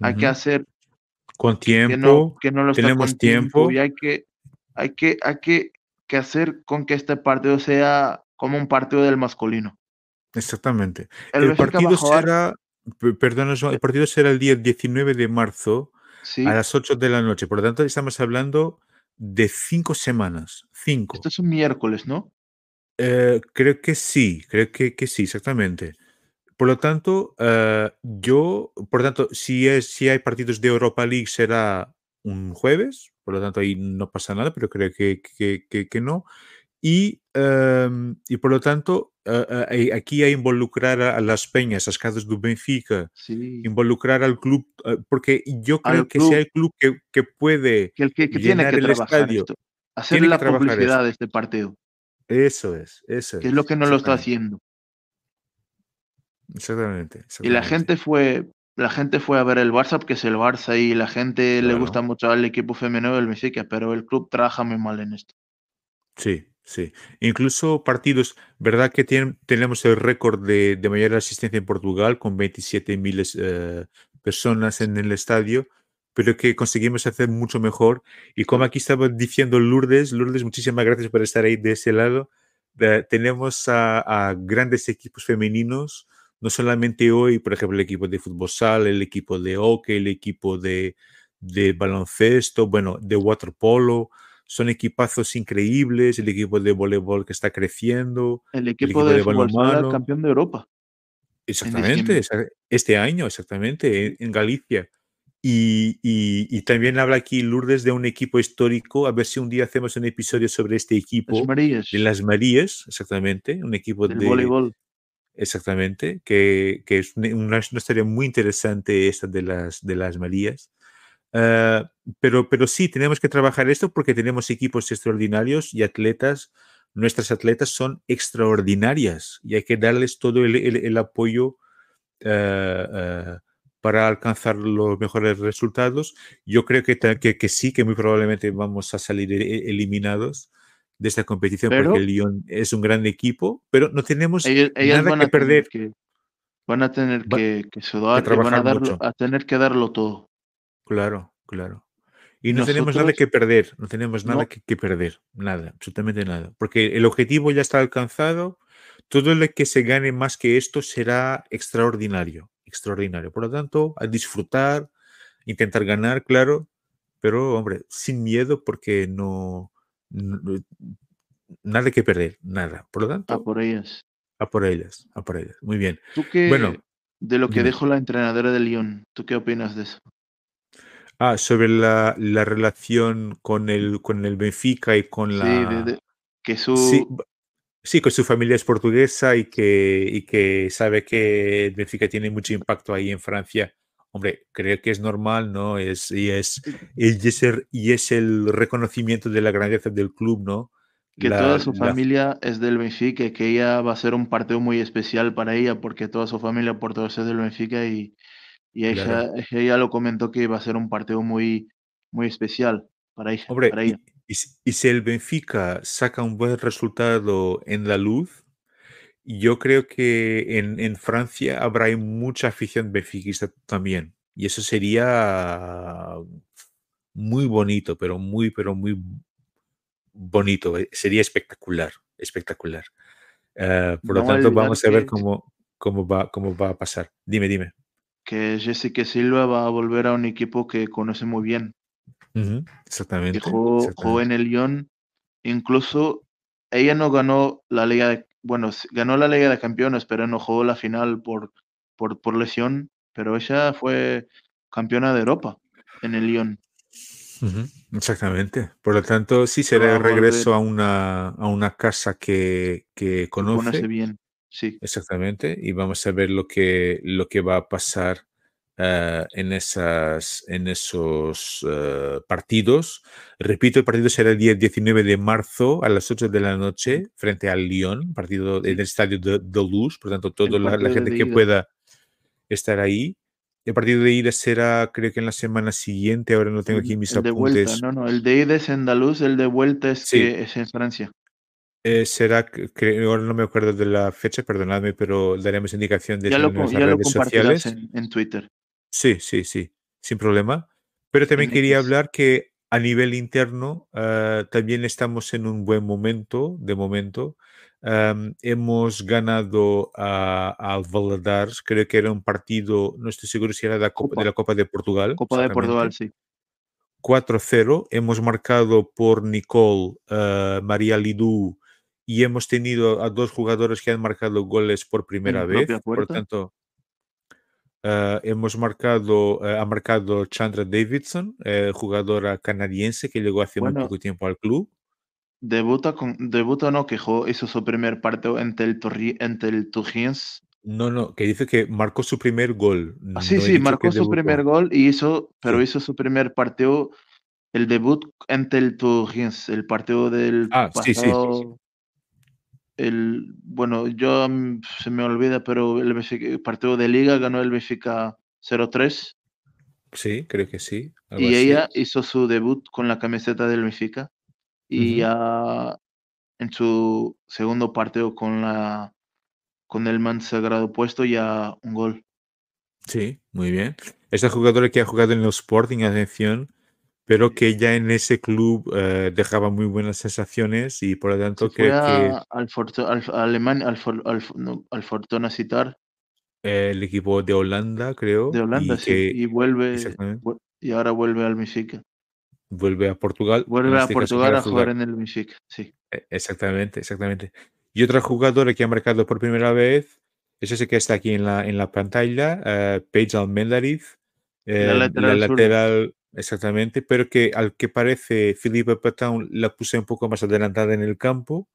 Hay que hacer con tiempo, que no, lo tenemos tiempo. y hay que hay que hay que, que hacer con que este partido sea como un partido del masculino. Exactamente. El, partido será Perdón, el partido será el día 19 de marzo a las 8 de la noche. Por lo tanto, estamos hablando de cinco semanas. Cinco. Esto es un miércoles, ¿no? Eh, creo que sí, creo que, que, sí, exactamente. Por lo tanto, eh, yo, por lo tanto, si, es, si hay partidos de Europa League será un jueves, por lo tanto ahí no pasa nada, pero creo que, que, que no. Y, em, y por lo tanto, aquí hay involucrar a, las peñas, las casas del Benfica, involucrar al club, eh, porque yo creo que si hay club que, que puede que el que, tiene que el estadio, hacer la publicidad de este partido. Eso es, eso es. es lo que no lo está haciendo. Exactamente, Y la gente fue, la gente fue a ver el Barça que es el Barça y la gente le gusta mucho al equipo femenino del Benfica, pero el club trabaja muy mal en esto. Sí, Sí, incluso partidos, ¿verdad que tenemos el récord de, mayor asistencia en Portugal con 27 mil eh, personas en el estadio, pero que conseguimos hacer mucho mejor? Y como aquí estaba diciendo Lourdes, Lourdes, muchísimas gracias por estar ahí de ese lado. Eh, tenemos a, grandes equipos femeninos, no solamente hoy, por ejemplo, el equipo de fútbol sal, el equipo de hockey, el equipo de, de baloncesto, bueno, de waterpolo son equipazos increíbles, el equipo de voleibol que está creciendo. El equipo, de, de campeón de Europa. Exactamente, este año, exactamente, en, Galicia. Y, también habla aquí Lourdes de un equipo histórico. A ver si un día hacemos un episodio sobre este equipo. Las Marías. De las Marías, exactamente. Un equipo de voleibol. Exactamente, que, es una, historia muy interesante esta de las, de las Marías. Ah, pero, pero sí, tenemos que trabajar esto porque tenemos equipos extraordinarios y atletas. Nuestras atletas son extraordinarias y hay que darles todo el, apoyo ah, ah, para alcanzar los mejores resultados. Yo creo que, que, sí, que muy probablemente vamos a salir e, eliminados de esta competición porque el Lyon es un gran equipo, pero no tenemos nada que perder. van a tener que, sudar, van a, a tener que darlo todo. Claro, claro. Y no tenemos nada que perder, no tenemos nada que, perder, nada, absolutamente nada. Porque el objetivo ya está alcanzado, todo lo que se gane más que esto será extraordinario, extraordinario. Por lo tanto, a disfrutar, intentar ganar, claro, pero hombre, sin miedo porque no, nada que perder, nada. Por lo tanto, a por ellas. A por ellas, a por ellas. Muy bien. ¿Tú qué, bueno, de lo que dejó la entrenadora de Lyon, ¿tú qué opinas de eso? Ah, sobre la, la relación con el, con el Benfica y con la... Sí, que su... Sí, con su familia es portuguesa y que, y que sabe que Benfica tiene mucho impacto ahí en Francia. hombre, creo que es normal, ¿no? Es, y, es, y, es el, y es el reconocimiento de la grandeza del club, ¿no? Que toda su familia es del Benfica que ella va a ser un partido muy especial para ella porque toda su familia por todo es del Benfica y, y ella, ella lo comentó que iba a ser un partido muy, muy especial para ella. Hombre, para ella. Y, y, si el Benfica saca un buen resultado en la luz, yo creo que en, en Francia habrá mucha afición benfiquista también. Y eso sería muy bonito, pero muy, pero muy bonito. Eh, sería espectacular, espectacular. Uh, por lo tanto, vamos a ver cómo, cómo, va, cómo va a pasar. Dime, dime. Que Jessica Silva va a volver a un equipo que conoce muy bien. Uh -huh. exactamente, que jugó, exactamente. jugó, en el Lyon. Incluso ella no ganó la Liga de, bueno, ganó la Liga de Campeones, pero no jugó la final por, por, por lesión. Pero ella fue campeona de Europa en el Lyon. Uh -huh. Exactamente. Por lo tanto, sí será el regreso a una, a una casa que, que conoce. conoce bien, sí. Exactamente. Y vamos a ver lo que, lo que va a pasar uh, en, esas, en esos uh, partidos. Repito, el partido será el día 19 de marzo a las 8 de la noche frente al Lyon, partido en el estadio de, de Luz. Por tanto, toda la, la, gente que pueda estar ahí. El partido de ida será, creo que en la semana siguiente, ahora no tengo aquí mis el de apuntes. Vuelta, no, no, el de ida es en andaluz, el de vuelta es, sí. que es en Francia. Eh, será, que ahora no me acuerdo de la fecha, perdonadme, pero daremos indicación de ya lo, las ya redes lo sociales. En, en, Twitter. Sí, sí, sí, sin problema. Pero también quería X. hablar que a nivel interno uh, también estamos en un buen momento, de momento. Um, hemos ganado al Valadares, creo que era un partido, no estoy seguro si era de la Copa, Copa. de, la Copa de Portugal. Copa de Portugal, sí. 4-0, hemos marcado por Nicole, uh, María Lidú y hemos tenido a dos jugadores que han marcado goles por primera vez. Por tanto, uh, hemos marcado, uh, ha marcado Chandra Davidson, eh, jugadora canadiense que llegó hace bueno, muy poco tiempo al club. Debuta, con, debuta no, que hizo su primer partido ante el, Torri, ante el Turriens. No, no, que dice que marcó su primer gol. Ah, sí, no sí, marcó su debutó. primer gol y hizo, pero Sí. hizo su primer partido, el debut ante el Turriens, el partido del Ah, sí, sí. El, bueno, yo mm, se me olvida, pero el, partido de liga ganó el Benfica 0-3 Sí, creo que sí. algo y así. ella hizo su debut con la camiseta del Benfica y ya en su segundo partido con la con el man sagrado puesto ya un gol. Sí, muy bien. Esta jugadora que ha jugado en el Sporting, atención, pero que ya en ese club eh, dejaba muy buenas sensaciones y por lo tanto que a, al, Fortu- al, a Alemania, al, For- al, no, al Fortuna Citar eh, el equipo de Holanda, creo, de Holanda, y sí, que y vuelve y ahora vuelve al Benfica. vuelve a Portugal, Vuelve a este Portugal a jugar en el Benfica, sí. Eh, Exactamente, exactamente. Y otra jugadora que ha marcado por primera vez es ese que está aquí en la, en la pantalla, eh, Paige Almendariz, La eh, la lateral, exactamente, pero que al que parece Felipe Patán la puse un poco más adelantada en el campo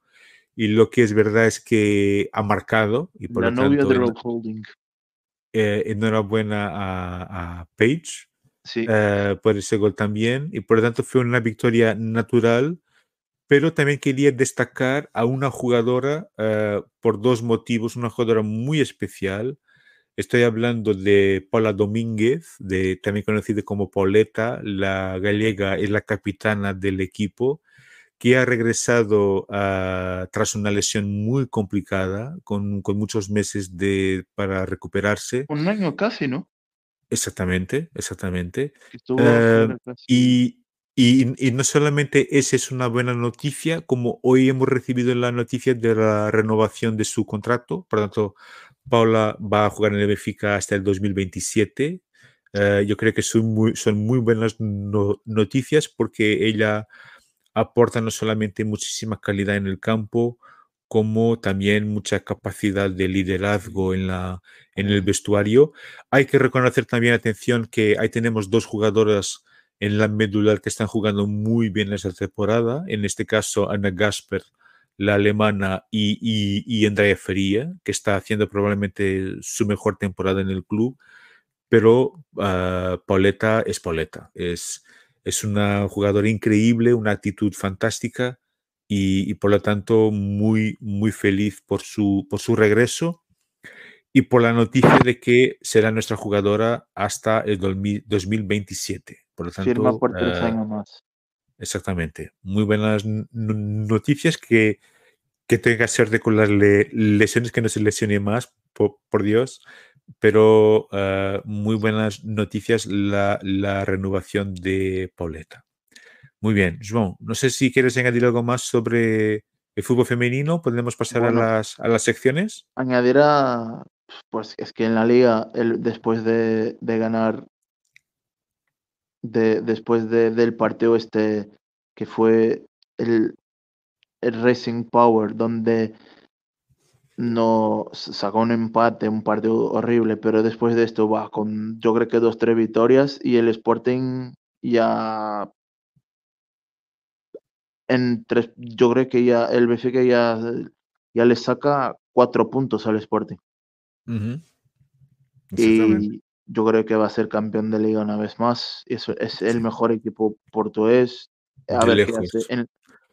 y lo que es verdad es que ha marcado y por La lo novia tanto de Rob Holding. eh, enhorabuena a, a Paige Sí, eh, por ese gol también y por lo tanto fue una victoria natural, pero también quería destacar a una jugadora eh, por dos motivos, una jugadora muy especial. Estoy hablando de Paula Domínguez, de, también conocida como Pauleta, la gallega es la capitana del equipo, que ha regresado ah, tras una lesión muy complicada, con, con muchos meses de, para recuperarse. un año casi, ¿no? Exactamente, exactamente. Y, y- y no solamente esa es una buena noticia, como hoy hemos recibido la noticia de la renovación de su contrato, por lo tanto, Paula va a jugar en el Benfica hasta el 2027. Eh, yo creo que son muy, buenas no- noticias porque ella aporta no solamente muchísima calidad en el campo, como también mucha capacidad de liderazgo en, la, en el vestuario. Hay que reconocer también, atención, que ahí tenemos dos jugadoras en la medular que están jugando muy bien esta temporada. En este caso, Ana Gasper, la alemana, y, y, y Andrea Feria, que está haciendo probablemente su mejor temporada en el club. pero uh, Pauleta es Pauleta. Es, es una jugadora increíble, una actitud fantástica y, y, por lo tanto muy, muy feliz por su, por su regreso y por la noticia de que será nuestra jugadora hasta el 2027. Por lo tanto, Firma por tres uh, años más. Exactamente. Muy buenas noticias que, que tenga que ser de con las le lesiones, que no se lesione más, por, por Dios. Pero uh, muy buenas noticias la, la, renovación de Pauleta. Muy bien, Joan, no sé si quieres añadir algo más sobre el fútbol femenino. Podemos pasar bueno, a, las, a las secciones. Añadirá, pues es que en la liga, el, después de, de ganar de, después de, del partido este que fue el, el, Racing Power, donde no sacó un empate, un partido horrible, pero después de esto va con yo creo que dos, tres victorias y el Sporting ya en tres, yo creo que ya el Benfica ya, ya le saca cuatro puntos al Sporting. Uh -huh. Y, yo creo que va a ser campeón de liga una vez más. Eso es el mejor equipo portugués. A ver, qué hace en,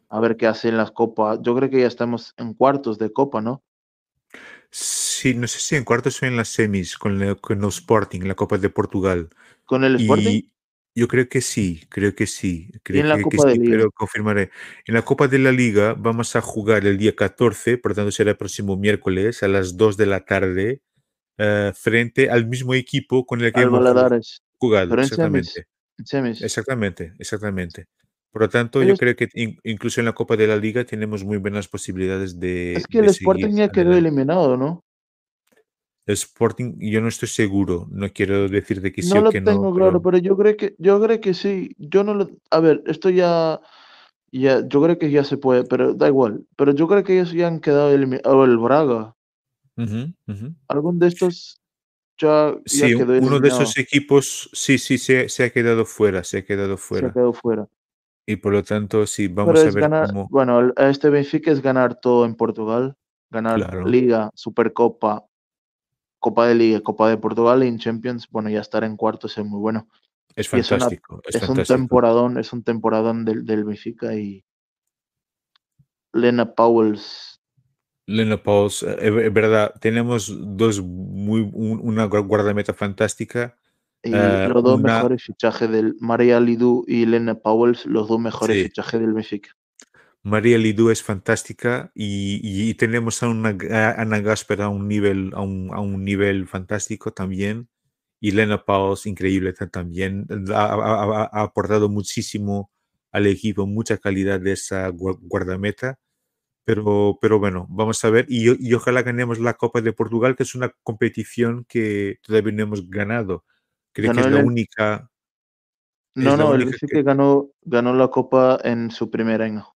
a ver qué hace en las copas. Yo creo que ya estamos en cuartos de copa, ¿no? Sí, no sé si en cuartos o en las semis con, el, con el Sporting, la Copa de Portugal. ¿Con el Sporting? Y yo creo que sí, creo que sí. Creo ¿Y en la que, Copa que de sí, Liga? pero confirmaré. En la Copa de la Liga vamos a jugar el día 14, por tanto será el próximo miércoles a las 2 de la tarde uh, frente al mismo equipo con el que hemos jugado. Exactamente. semis. Exactamente, exactamente. Por lo tanto, yo creo que in- incluso en la Copa de la Liga tenemos muy buenas posibilidades de. Es que el de Sporting ya quedó eliminado, ¿no? El Sporting, yo no estoy seguro. No quiero decirte que sí No o lo que tengo no. claro, pero- pero yo creo que yo creo que sí. Yo no lo. A ver, esto ya. Ya, yo creo que ya se puede, pero da igual. Pero yo creo que ellos ya han quedado eliminados. O el Braga. Ujú. Algún de estos ya, ya Sí, quedó uno de esos equipos, sí, sí, se, se ha quedado fuera, se ha quedado Se ha fuera. quedado fuera. Y por lo tanto, sí, vamos Pero a ver ganar, cómo. bueno, este Benfica es ganar todo en Portugal, ganar Claro. Liga, Supercopa, Copa de Liga, Copa de Portugal y en Champions, bueno, ya estar en cuartos es muy bueno. Es y es una- fantástico, es un temporadón, es un temporadón del, del Benfica y Lena Powells, Lena Pauls, eh, es verdad, tenemos dos muy, un- una gu- guardameta fantástica. y Eh, los dos una- mejores fichajes del María Lidú y Lena Powells, los dos mejores Sí. fichajes del Benfica. María Lidú es fantástica y, y tenemos a una a Ana Gasper a un nivel a un, a un nivel fantástico también y Lena Pauls increíble ta- también ha, ha- ha- ha aportado muchísimo al equipo mucha calidad de esa gua- guardameta pero pero bueno vamos a ver y, y ojalá ganemos la Copa de Portugal que es una competición que todavía no hemos ganado creo que es la el- única No, la no, el única que ganó, ganó la Copa en su primer año.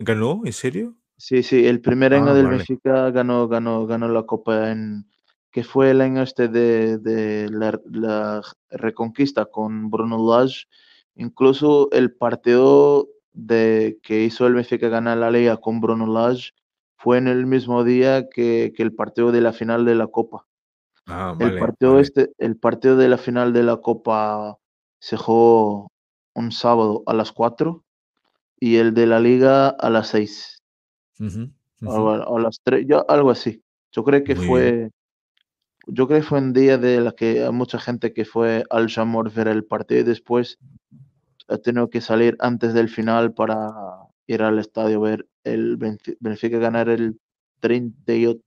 ganó en serio Sí, sí, el primer año Ah, del vale. Benfica ganó, ganó, ganó la Copa en que fue el año este de, de la, la reconquista con Bruno Lage. Incluso el partido de que hizo el Benfica ganar la Liga con Bruno Lage fue en el mismo día que, que el partido de la final de la Copa. ah El vale partido vale. este, el partido de la final de la Copa se jugó un sábado a las 4 y el de la Liga a las 6 Ujú, o, ujú. a- o a las 3, yo, algo así. Yo creo que Muy fue, yo creo que fue un día de la que hay mucha gente que fue al Jamor ver el partido y después ha tenido que salir antes del final para ir al estadio ver el Benfi- Benfica ganar el 38.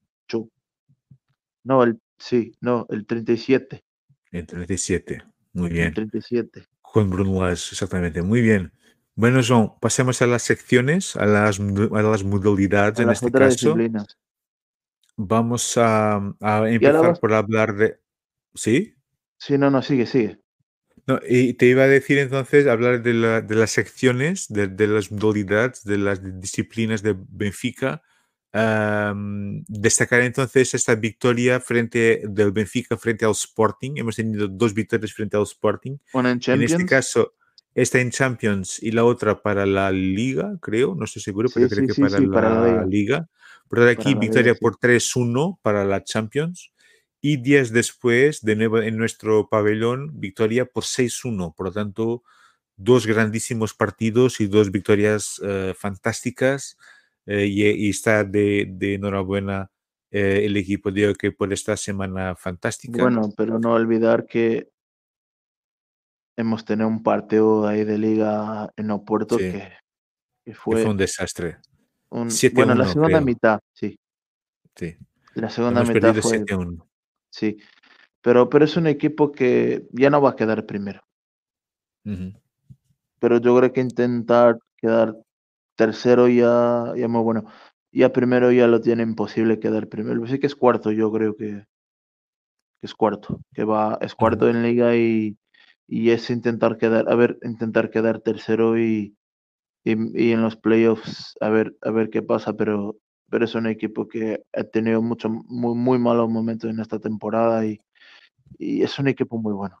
No, el sí, no, el 37. En 37. Muy El bien. 37. Con Bruno exactamente. Muy bien. Bueno, John, pasemos a las secciones, a las, a las modalidades A en las este caso. disciplinas. Vamos a, a empezar por hablar de... ¿Sí? Sí, no, no, sigue, sigue. No, y te iba a decir entonces, hablar de, la- de las secciones, de, de las modalidades, de las disciplinas de Benfica. Destacar entonces esta victoria frente del Benfica frente al Sporting. Hemos tenido dos victorias frente al Sporting. Una en En Champions. este caso, esta en Champions y la otra para la Liga, creo, no estoy seguro, Sí, pero creo sí, que sí, para, la para la Liga. Tanto, aquí victoria Liga, por 3-1 para la Champions y días después, de nuevo en nuestro pabellón, victoria por 6-1. Por lo tanto, dos grandísimos partidos y dos victorias eh, fantásticas. Eh, y, está de, enhorabuena eh, el equipo de que por esta semana fantástica. Bueno, pero no olvidar que hemos tenido un partido ahí de liga en Oporto que, fue, un desastre. bueno, la segunda mitad, sí. Sí. La segunda mitad fue. Sí. Pero, pero es un equipo que ya no va a quedar primero. Pero yo creo que intentar quedar tercero ya, ya muy bueno. Ya primero ya lo tiene imposible quedar primero. Sí que es cuarto, yo creo que, es cuarto. Que va, es cuarto en liga y, y es intentar quedar, a ver, intentar quedar tercero y, y, en los playoffs a ver, a ver qué pasa, pero, pero es un equipo que ha tenido mucho, muy, muy malos momentos en esta temporada y, y es un equipo muy bueno,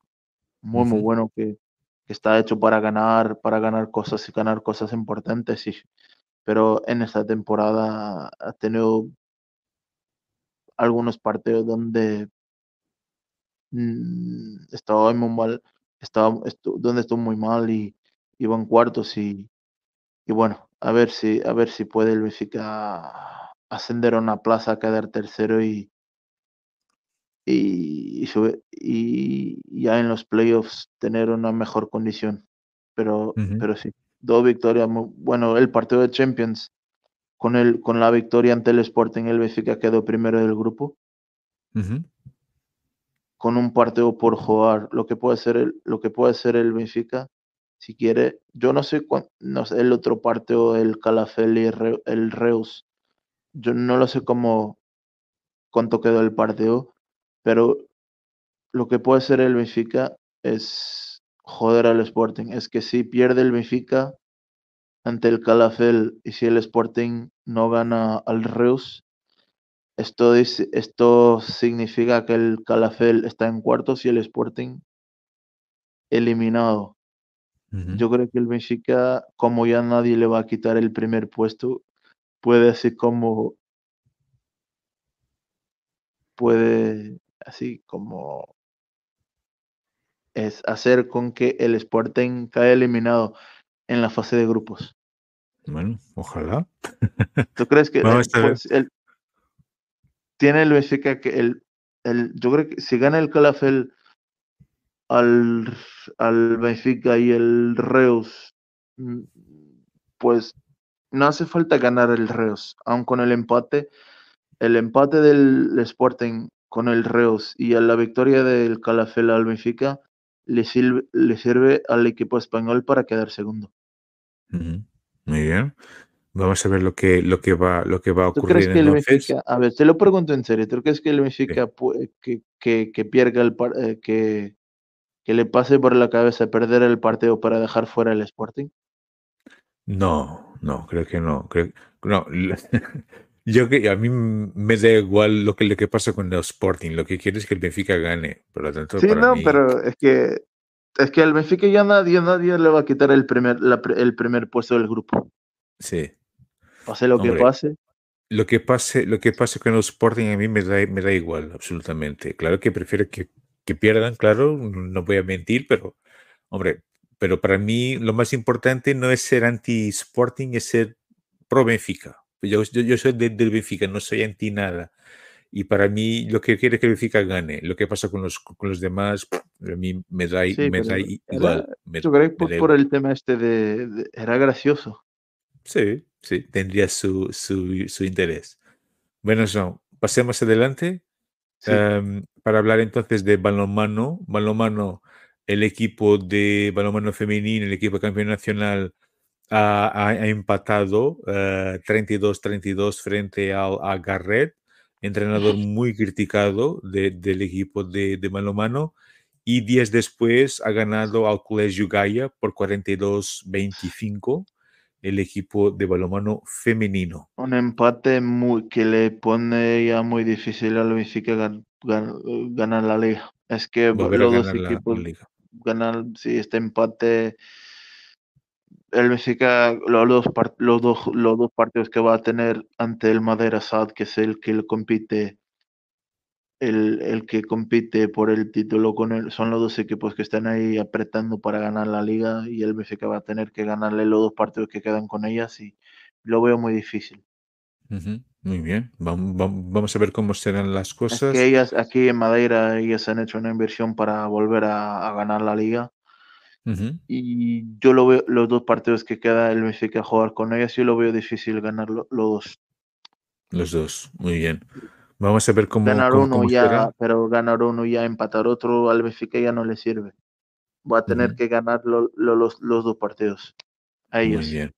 muy, muy bueno que, que, está hecho para ganar, para ganar cosas y ganar cosas importantes, y, pero en esta temporada ha tenido algunos partidos donde mmm, estaba muy mal estaba, donde estuvo muy mal y iba en cuartos y, y bueno, a ver si, a ver si puede el Benfica ascender a una plaza, quedar tercero y, y, y, ya en los playoffs tener una mejor condición. Pero, pero sí, dos victorias. bueno, el partido de Champions con, el, con la victoria ante el Sporting, el Benfica quedó primero del grupo con un partido por jugar, lo que puede ser el, lo que puede ser el Benfica, si quiere. Yo no sé, no sé el otro partido, el Calafel y el Reus. Yo no lo sé cómo cuánto quedó el partido, pero lo que puede ser el Benfica es joder al Sporting. Es que si pierde el Benfica ante el Calafel y si el Sporting no gana al Reus, esto, esto significa que el Calafel está en cuartos y el Sporting eliminado. Yo creo que el Benfica, como ya nadie le va a quitar el primer puesto, puede así como puede así como es hacer con que el Sporting caiga eliminado en la fase de grupos. Bueno, ojalá. ¿Tú crees que <laughs> el, tiene el Benfica que el, el, yo creo que si gana el Calafel al, al Benfica y el Reus, mm, pues no hace falta ganar el Reus, aun con el empate, el empate del Sporting con el Reus y a la victoria del Calafel al Benfica le sirve, le sirve al equipo español para quedar segundo. Muy bien. Vamos a ver lo que, lo que, va, lo que va a ocurrir. ¿Tú crees que el Benfica, a ver, te lo pregunto en serio, ¿tú crees que el Benfica que, que, que, pierda el eh, que, que le pase por la cabeza perder el partido para dejar fuera el Sporting? No, no, creo que no. Creo, no. <laughs> Yo que a mí me da igual lo que, lo que pasa con el Sporting. Lo que quiero es que el Benfica gane. Por lo tanto, sí, no, pero es que es que al Benfica ya nadie, nadie le va a quitar el primer, el primer puesto del grupo. Sí, Pase lo que pase. Lo que pase, lo que pase con el Sporting a mí me da, me da igual, absolutamente. Claro que prefiero que, que pierdan, claro, no voy a mentir, pero, hombre, pero para mí lo más importante no es ser anti-Sporting, es ser pro-Benfica. Yo, yo, soy del Benfica, no soy anti nada. Y para mí lo que quiere es que Benfica gane. Lo que pasa con los, con los demás, a mí me da, me da igual. yo creo que por, el tema este de, Era gracioso. Sí, sí, tendría su, su, su interés. Bueno, pasemos adelante em, para hablar entonces de balonmano. Balonmano, el equipo de balonmano femenino, el equipo campeón nacional, ha, ha, empatado 32-32 eh, frente al, a Garret, entrenador muy criticado de, del equipo de, de balonmano. Y días después ha ganado al Colegio Gaia por 42-25 el equipo de balonmano femenino. Un empate muy, que le pone ya muy difícil a Benfica gan, ganar la liga. Es que los dos equipos ganan, si este empate, el Benfica, los dos, los, dos, los dos partidos que va a tener ante el Madera Sad, que es el que compite el, que compite por el título con él, son los dos equipos que están ahí apretando para ganar la liga y el Benfica va a tener que ganarle los dos partidos que quedan con ellas y lo veo muy difícil. Muy bien, vamos, a ver cómo serán las cosas. que ellas aquí en Madeira ellas han hecho una inversión para volver a, ganar la liga y yo lo veo los dos partidos que queda el Benfica a jugar con ellas yo lo veo difícil ganar los dos. Los dos, muy bien. Vamos a ver cómo. Ganar uno ya, pero ganar uno ya, empatar otro al Benfica ya no le sirve. Va a tener que ganar los, los, dos partidos. A ellos. Muy bien.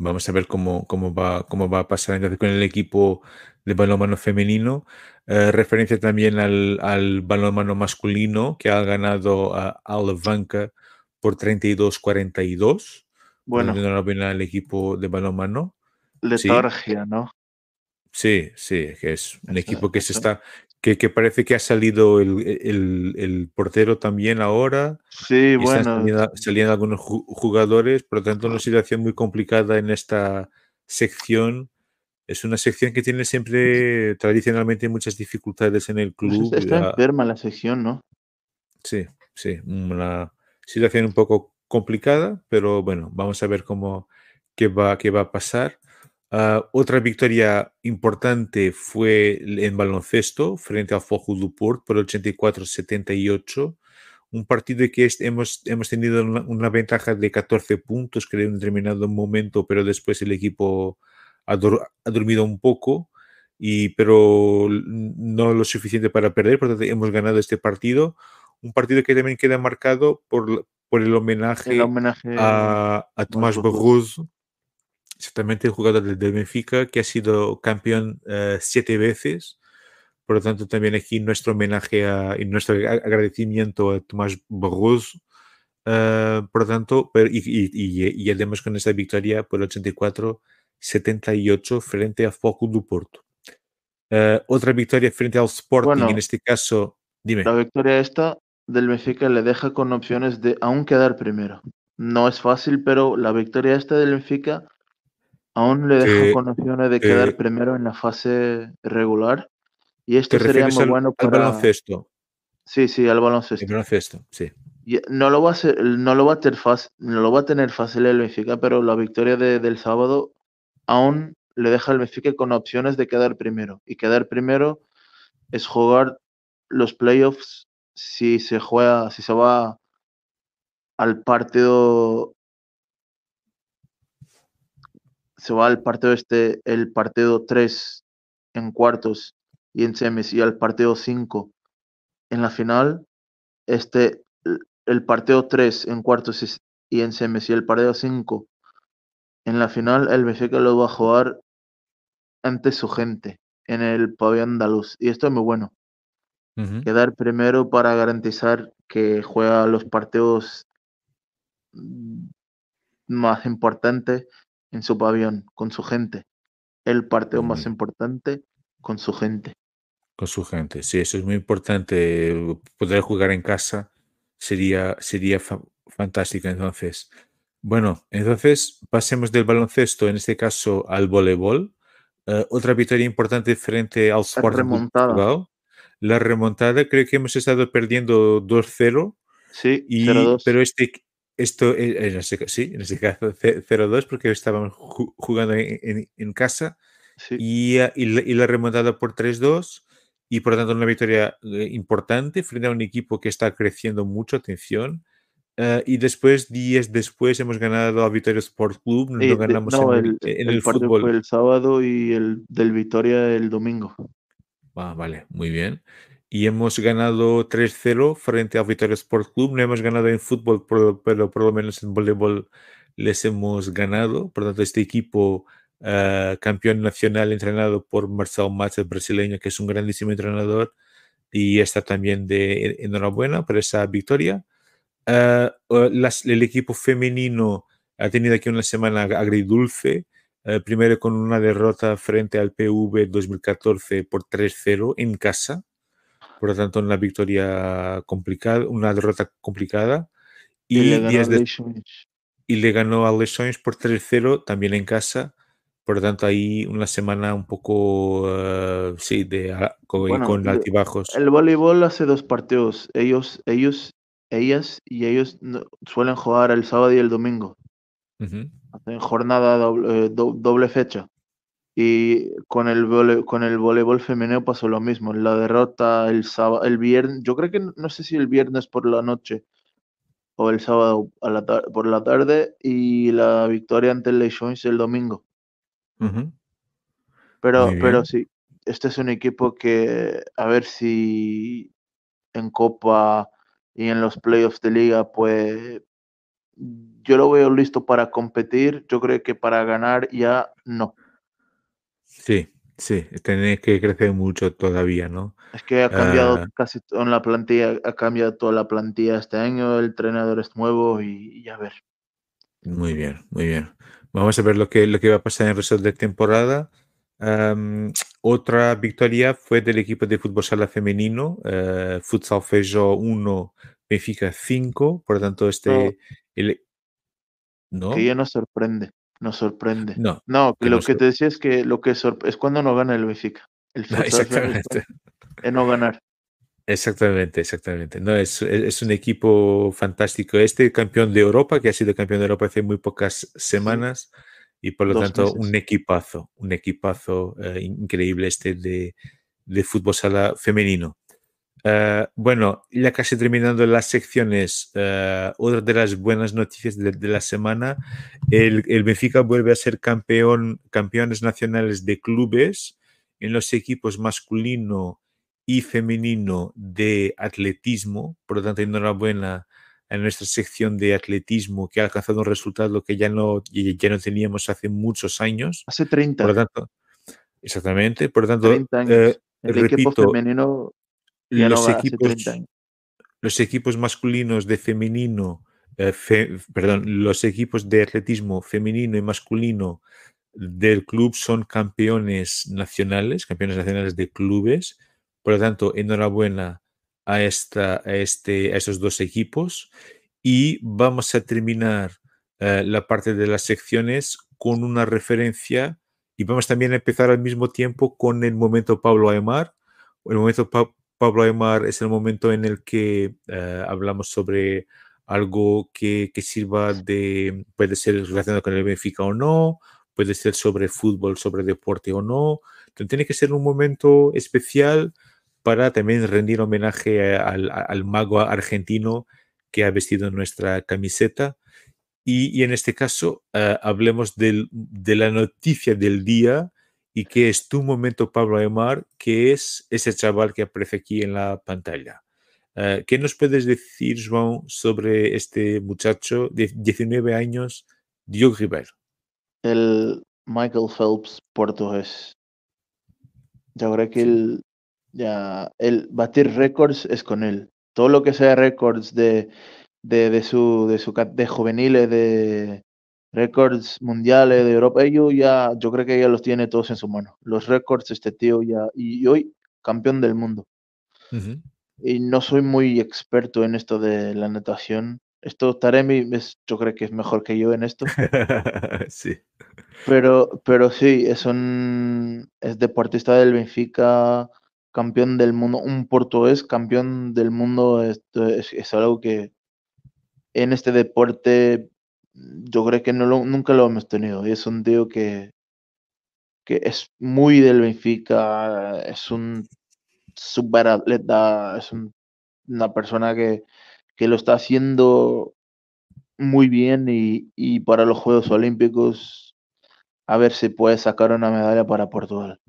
Vamos a ver cómo, cómo, va, cómo va a pasar entonces con el equipo de balonmano femenino. Eh, referencia también al, al balonmano masculino que ha ganado a Alvanca por 32-42. Bueno, enhorabuena al equipo de balonmano. Letargia, ¿no? Sí, sí, que es un equipo que se está, que, que, parece que ha salido el, el, el portero también ahora. Sí, bueno. Saliendo, algunos jugadores, por lo tanto, una situación muy complicada en esta sección. Es una sección que tiene siempre tradicionalmente muchas dificultades en el pues club. Está enferma la sección, ¿no? Sí, sí, una situación un poco complicada, pero bueno, vamos a ver cómo qué va, qué va a pasar. Ah, otra victoria importante fue en baloncesto frente al Fojo Duport por 84-78. Un partido que hemos, hemos tenido una, ventaja de 14 puntos, creo, en un determinado momento, pero después el equipo ha, dormido un poco, y, pero no lo suficiente para perder, por lo tanto hemos ganado este partido. Un partido que también queda marcado por, por el homenaje, a, a Tomás Borruz exactamente el jugador del Benfica que ha sido campeón eh, siete veces. Por lo tanto, también aquí nuestro homenaje a, y nuestro agradecimiento a Tomás Borrus. Eh, por lo tanto, y, y, y, además con esta victoria por 84-78 frente a Foco do Porto. Eh, otra victoria frente al Sporting, en este caso, dime. La victoria esta del Benfica le deja con opciones de aún quedar primero. No es fácil, pero la victoria esta del Benfica Aún le dejo con opciones de quedar primero en la fase regular. Y esto sería muy bueno para. Al baloncesto. Sí, sí, al baloncesto. El baloncesto, sí. no lo va a hacer, no lo va a tener fácil, no lo va a tener fácil el Benfica, pero la victoria del sábado aún le deja al Benfica con opciones de quedar primero. Y quedar primero es jugar los playoffs si se juega, si se va al partido se va al partido este, el partido 3 en cuartos y en semis y al partido 5 en la final, este, el partido 3 en cuartos y en semis y el partido 5 en la final, el Benfica lo va a jugar ante su gente en el pabellón andaluz. Y esto es muy bueno. Quedar primero para garantizar que juega los partidos más importantes en su pabellón, con su gente. El partido más importante con su gente. Con su gente, sí, eso es muy importante. Poder jugar en casa sería, sería fantástico entonces. Bueno, entonces pasemos del baloncesto, en este caso al voleibol. Eh, otra victoria importante frente al Sporting Portugal. La remontada, creo que hemos estado perdiendo 2-0. Sí, y, pero este, esto, eh, en este, sí, en este caso 0-2 porque estaban jugando en, casa y, ah, y, la, remontada por 3-2 y por lo tanto una victoria eh, importante frente a un equipo que está creciendo mucho, atención. Ah, y después, días después, hemos ganado a Vitoria Sport Club. No ganamos en, el, fútbol. Fue el sábado y el del Vitoria el domingo. Ah, vale, muy bien y hemos ganado 3-0 frente al Vitoria Sport Club. No hemos ganado en fútbol, pero, por lo menos en voleibol les hemos ganado. Por lo tanto, este equipo uh, campeón nacional entrenado por Marcel Matos, brasileño, que es un grandísimo entrenador y está también de enhorabuena por esa victoria. Uh, las, el equipo femenino ha tenido aquí una semana agridulce. Uh, primero con una derrota frente al PV 2014 por 3-0 en casa por lo tanto, una victoria complicada, una derrota complicada. Y, y, le, ganó a Lechões por 3-0 también en casa. por lo tanto ahí una semana un poco, uh, sí, de, con, con altibajos. El voleibol hace dos partidos, ellos, ellos, ellas y ellos suelen jugar el sábado y el domingo. Hacen jornada doble, eh, doble, fecha. Y con el, con el voleibol femenino pasó lo mismo. La derrota el sábado, el viernes, yo creo que no sé si el viernes por la noche o el sábado a la por la tarde y la victoria ante el Lechoins el domingo. Pero, pero sí, este es un equipo que a ver si en Copa y en los playoffs de liga, pues yo lo veo listo para competir. Yo creo que para ganar ya no. Sí, sí, tiene que crecer mucho todavía, ¿no? Es que ha cambiado ah. casi toda la plantilla, ha cambiado toda la plantilla este año, el entrenador es nuevo y, ya ver. Muy bien, muy bien. Vamos a ver lo que, lo que va a pasar en el resto de temporada. otra victoria fue del equipo de fútbol sala femenino, uh, Futsal Feijó 1, Benfica 5. Por lo tanto, este. No. Que ya nos sorprende. Nos sorprende. No. No, que, lo que te decía es que lo que es cuando no gana el Benfica. El <laughs> exactamente. Es no ganar. Exactamente, exactamente. No, es, es, un equipo fantástico. Este campeón de Europa, que ha sido campeón de Europa hace muy pocas semanas, y por lo tanto un equipazo, un equipazo eh, increíble este de, de, fútbol sala femenino. Uh, bueno, ya casi terminando las secciones, uh, otra de las buenas noticias de, de la semana, el, el, Benfica vuelve a ser campeón, campeones nacionales de clubes en los equipos masculino y femenino de atletismo. Por lo tanto, enhorabuena a nuestra sección de atletismo que ha alcanzado un resultado que ya no, ya no teníamos hace muchos años. Hace 30. Por lo tanto, exactamente. Por lo tanto, eh, el repito, equipo los, equipos, los equipos masculinos de femenino, eh, perdón, los equipos de atletismo femenino y masculino del club son campeones nacionales, campeones nacionales de clubes por lo tanto, enhorabuena a, esta, a, este, a estos dos equipos y vamos a terminar eh, la parte de las secciones con una referencia y vamos también a empezar al mismo tiempo con el momento Pablo Aymar. El momento Pablo Aymar es el momento en el que eh, hablamos sobre algo que, que, sirva de, puede ser relacionado con el Benfica o no, puede ser sobre fútbol, sobre deporte o no. Entonces, tiene que ser un momento especial para también rendir homenaje al, mago argentino que ha vestido nuestra camiseta. Y, en este caso, eh, hablemos de la noticia del día y que es tu momento, Pablo Aymar, que es ese chaval que aparece aquí en la pantalla. Eh, ¿Qué nos puedes decir, João, sobre este muchacho de 19 años, Diogo Ribeiro? El Michael Phelps portugués. Yo creo que el, ya, el batir récords es con él. Todo lo que sea récords de, de, de, su, de, su, de juveniles, de récords mundiales de Europa, ellos ya, yo creo que ya los tiene todos en su mano. Los récords, este tío ya, y, hoy campeón del mundo. Y no soy muy experto en esto de la natación. Esto, Taremi, es, yo creo que es mejor que yo en esto. <laughs> sí. Pero, pero sí, es un es deportista del Benfica, campeón del mundo, un portugués campeón del mundo, esto es, algo que en este deporte yo creo que no lo, nunca lo hemos tenido. Y es un tío que, que es muy del Benfica, es un super atleta, es una persona que, que, lo está haciendo muy bien y, y para los Juegos Olímpicos a ver si puede sacar una medalla para Portugal.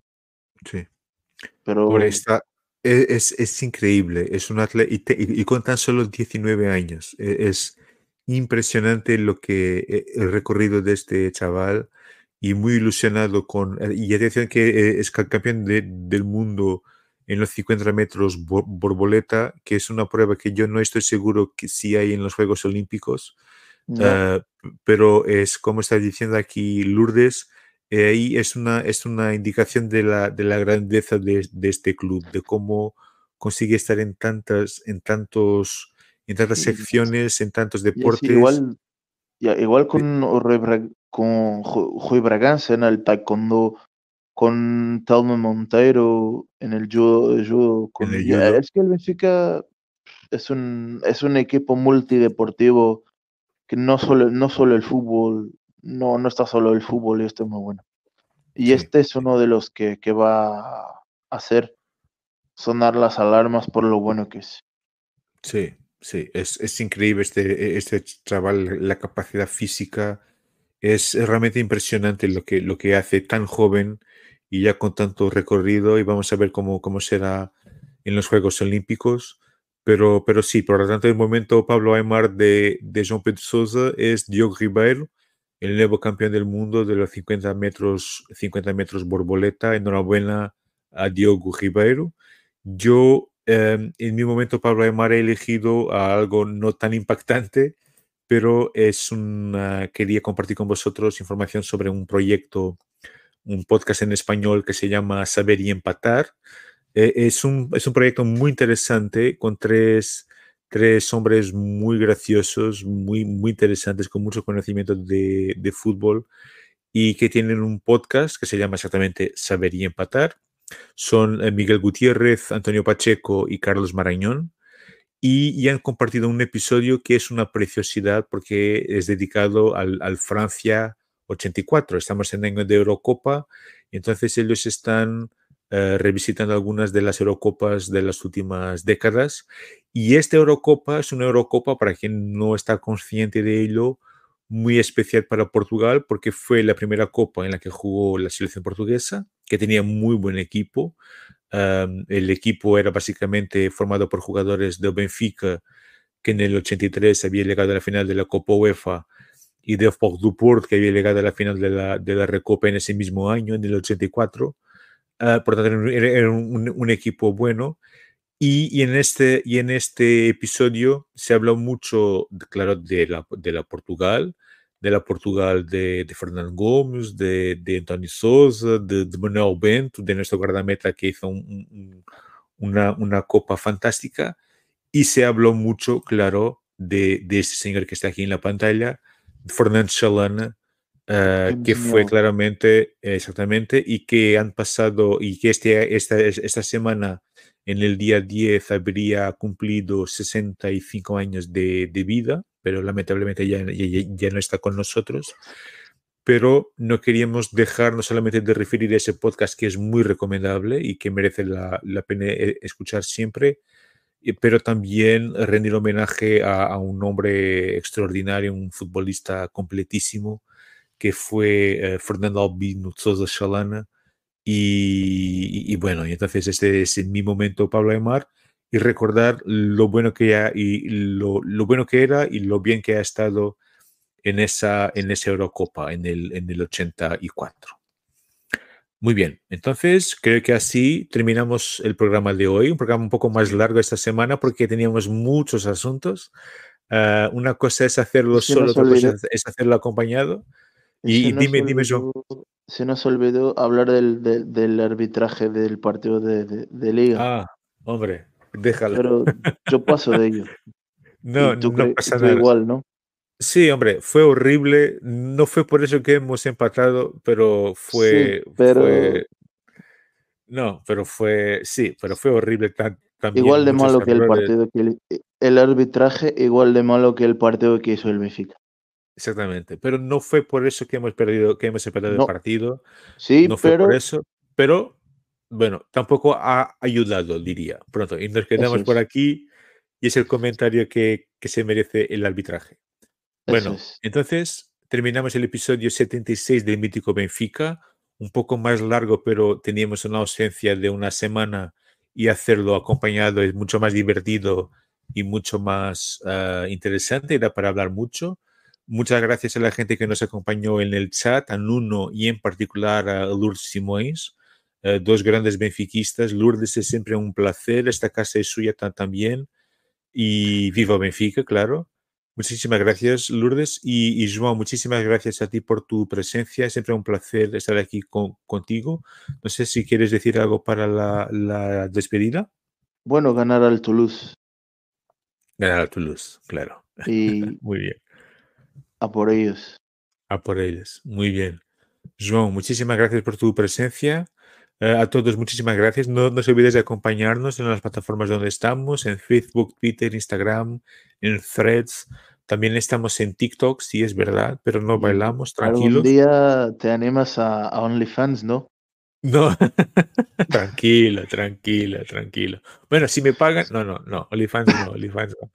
Sí. Pero... esta, e, es, es, increíble, es un atleta y, con tan solo 19 años. E, es impresionante lo que e, el recorrido de este chaval y muy ilusionado con... Eh, y atención que eh, es campeón de, del mundo en los 50 metros borboleta, que es una prueba que yo no estoy seguro que si hay en los Juegos Olímpicos, ah, pero es como está diciendo aquí Lourdes, eh, ahí es una, es una indicación de la, de la grandeza de, de, este club, de cómo consigue estar en tantas, en tantos, en tantas secciones, en tantos deportes. igual, igual con con Rui Bragança en el taekwondo, con Telmo Monteiro en el judo. con, Es que el Benfica es un, es un equipo multideportivo que no solo, no solo el fútbol, no, no está solo el fútbol y esto es muy bueno. Y este es uno de los que, que va a hacer sonar las alarmas por lo bueno que es. Sí, sí, es, increíble este, este chaval, la capacidad física. Es, realmente impresionante lo que, lo que hace tan joven y ya con tanto recorrido y vamos a ver cómo, cómo será en los Juegos Olímpicos. Pero, pero sí, por lo tanto, el momento Pablo Aymar de, de Pedro Sousa es Diogo Ribeiro, el nuevo campeón del mundo de los 50 metros, 50 metros borboleta. Enhorabuena a Diogo Ribeiro. Yo, em, en mi momento, Pablo Aymar, he elegido algo no tan impactante, pero es una, quería compartir con vosotros información sobre un proyecto, un podcast en español que se llama Saber y Empatar. Eh, es, un, es un proyecto muy interesante con tres, tres hombres muy graciosos, muy, muy interesantes, con mucho conocimiento de, de fútbol y que tienen un podcast que se llama exactamente Saber y Empatar son eh, Miguel Gutiérrez, Antonio Pacheco y Carlos Marañón. Y, han compartido un episodio que es una preciosidad porque es dedicado al, Francia 84. Estamos en año de Eurocopa y entonces ellos están eh, revisitando algunas de las Eurocopas de las últimas décadas. Y esta Eurocopa es una Eurocopa, para quien no está consciente de ello, muy especial para Portugal porque fue la primera copa en la que jugó la selección portuguesa, que tenía muy buen equipo. el equipo era básicamente formado por jugadores de Benfica, que en el 83 había llegado a la final de la Copa UEFA, y de Duport, que había llegado a la final de la, de la Recopa en ese mismo año, en el 84. Ah, por tanto, era un, un equipo bueno y, en este, y en este episodio se habló mucho, claro, de la, de la Portugal, de la Portugal de, de Fernando Gómez, de, de António Sousa, de, de, Manuel Bento, de nuestro guardameta que hizo una, una copa fantástica. Y se habló mucho, claro, de, de este señor que está aquí en la pantalla, Fernando Chalana, eh, que fue claramente, exactamente, y que han pasado, y que este, esta, esta semana en el día 10 habría cumplido 65 años de, de vida, pero lamentablemente ya, ya, no está con nosotros. Pero no queríamos dejar no solamente de referir a ese podcast que es muy recomendable y que merece la, la pena eh, escuchar siempre, pero también rendir homenaje a, a, un hombre extraordinario, un futbolista completísimo, que fue eh, Fernando Albino Sousa Chalana, y, bueno, y entonces este es mi momento, Pablo Aymar, y recordar lo bueno que ya, y lo, lo, bueno que era y lo bien que ha estado en esa, en esa Eurocopa en el, en el 84. Muy bien, entonces creo que así terminamos el programa de hoy, un programa un poco más largo esta semana porque teníamos muchos asuntos. Uh, una cosa es hacerlo solo, otra cosa es hacerlo acompañado. Y, dime, dime yo se nos olvidó hablar del, del, arbitraje del partido de, de, liga. Ah, hombre, déjalo. Pero yo paso de ello. <laughs> No, no pasa nada. igual, ¿no? Sí, hombre, fue horrible. No fue por eso que hemos empatado, pero fue. pero... No, pero fue. Sí, pero fue horrible también. Igual de malo que el partido que el, el arbitraje, igual de malo que el partido que hizo el Benfica. Exactamente, pero no fue por eso que hemos perdido, que hemos perdido el partido. Sí, no fue por eso, pero bueno, tampoco ha ayudado, diría. Pronto, y nos quedamos por aquí y es el comentario que, que se merece el arbitraje. Bueno, entonces terminamos el episodio 76 del mítico Benfica, un poco más largo, pero teníamos una ausencia de una semana y hacerlo acompañado es mucho más divertido y mucho más uh, interesante, era para hablar mucho. Muchas gracias a la gente que nos acompañó en el chat, a Nuno y en particular a Lourdes Simões, eh, dos grandes benfiquistas. Lourdes es siempre un placer, esta casa es suya también. Y viva Benfica, claro. Muchísimas gracias, Lourdes. Y, y João, muchísimas gracias a ti por tu presencia. Es siempre un placer estar aquí contigo. No sé si quieres decir algo para la, la despedida. Bueno, ganar al Toulouse. Ganar al Toulouse, claro. Y, <laughs> Muy bien a por ellos. A por ellas. Muy bien. João, muchísimas gracias por tu presencia. Eh, a todos, muchísimas gracias. No, no se olvides de acompañarnos en las plataformas donde estamos, en Facebook, Twitter, Instagram, en Threads. También estamos en TikTok, sí es verdad, pero no bailamos, tranquilos. Algún día te animas a, a OnlyFans, ¿no? No, <laughs> tranquilo, tranquilo, tranquilo. Bueno, si me pagan, no, no, no, OnlyFans no, <laughs> OnlyFans no.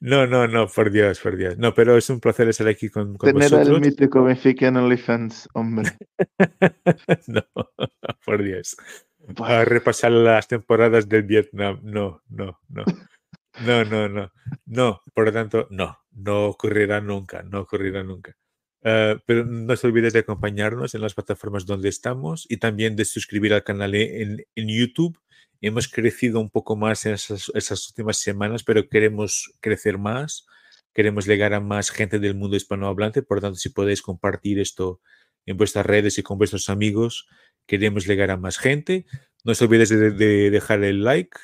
No, no, no, por Dios, por Dios. No, pero es un placer estar aquí con, con Tener vosotros. el mítico en OnlyFans, hombre. <laughs> no, por Dios. A repasar las temporadas del Vietnam. No, no, no. No, no, no. No, por lo tanto, no. No ocurrirá nunca, no ocurrirá nunca. Uh, pero no se olvides de acompañarnos en las plataformas donde estamos y también de suscribir al canal en, YouTube. Hemos crecido un poco más en esas, últimas semanas, pero queremos crecer más. Queremos llegar a más gente del mundo hispanohablante. Por tanto, si podéis compartir esto en vuestras redes y con vuestros amigos, queremos llegar a más gente. No se olvides de, de dejar el like.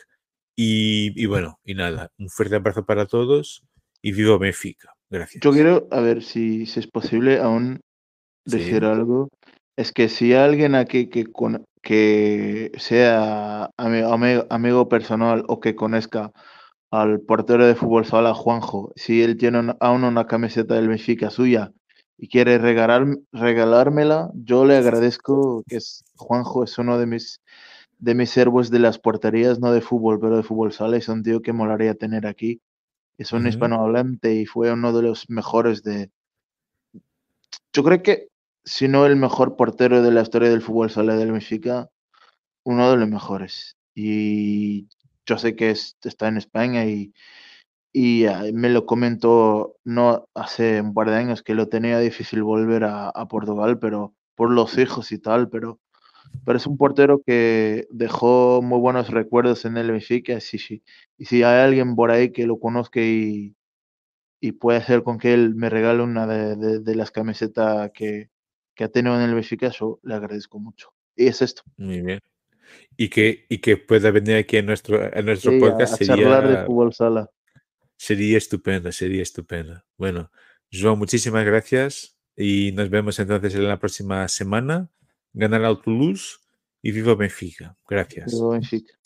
Y, y bueno, y nada, un fuerte abrazo para todos y viva Benfica. Gracias. Yo quiero, a ver si, si es posible aún decir Sí. algo. Es que si alguien aquí que, con, que sea ami- ami- amigo personal o que conozca al portero de fútbol sala, Juanjo, si él tiene una- aún una camiseta del Benfica suya y quiere regalar, regalármela, yo le agradezco que es, Juanjo es uno de mis, de mis héroes de las porterías, no de fútbol, pero de fútbol sala. Es un tío que molaría tener aquí. Es un Ujú. hispanohablante y fue uno de los mejores de. Yo creo que, si no el mejor portero de la historia del fútbol sala del Benfica, uno de los mejores. Y yo sé que es- está en España y, y me lo comentó no hace un par de años que lo tenía difícil volver a, a Portugal, pero por los hijos y tal, pero, pero es un portero que dejó muy buenos recuerdos en el Benfica. Sí, sí. Y si hay alguien por ahí que lo conozca y, y puede hacer con que él me regale una de, de- de las camisetas que, que ha tenido en el Benfica, yo le agradezco mucho. Y es esto. Muy bien. Y que, y que pueda venir aquí a nuestro, a nuestro Sí, a, podcast a charlar de sería, fútbol sala. sería estupendo, sería estupendo. Bueno, João, muchísimas gracias y nos vemos entonces en la próxima semana. Ganar al Toulouse y viva Benfica. Gracias. Pero Benfica.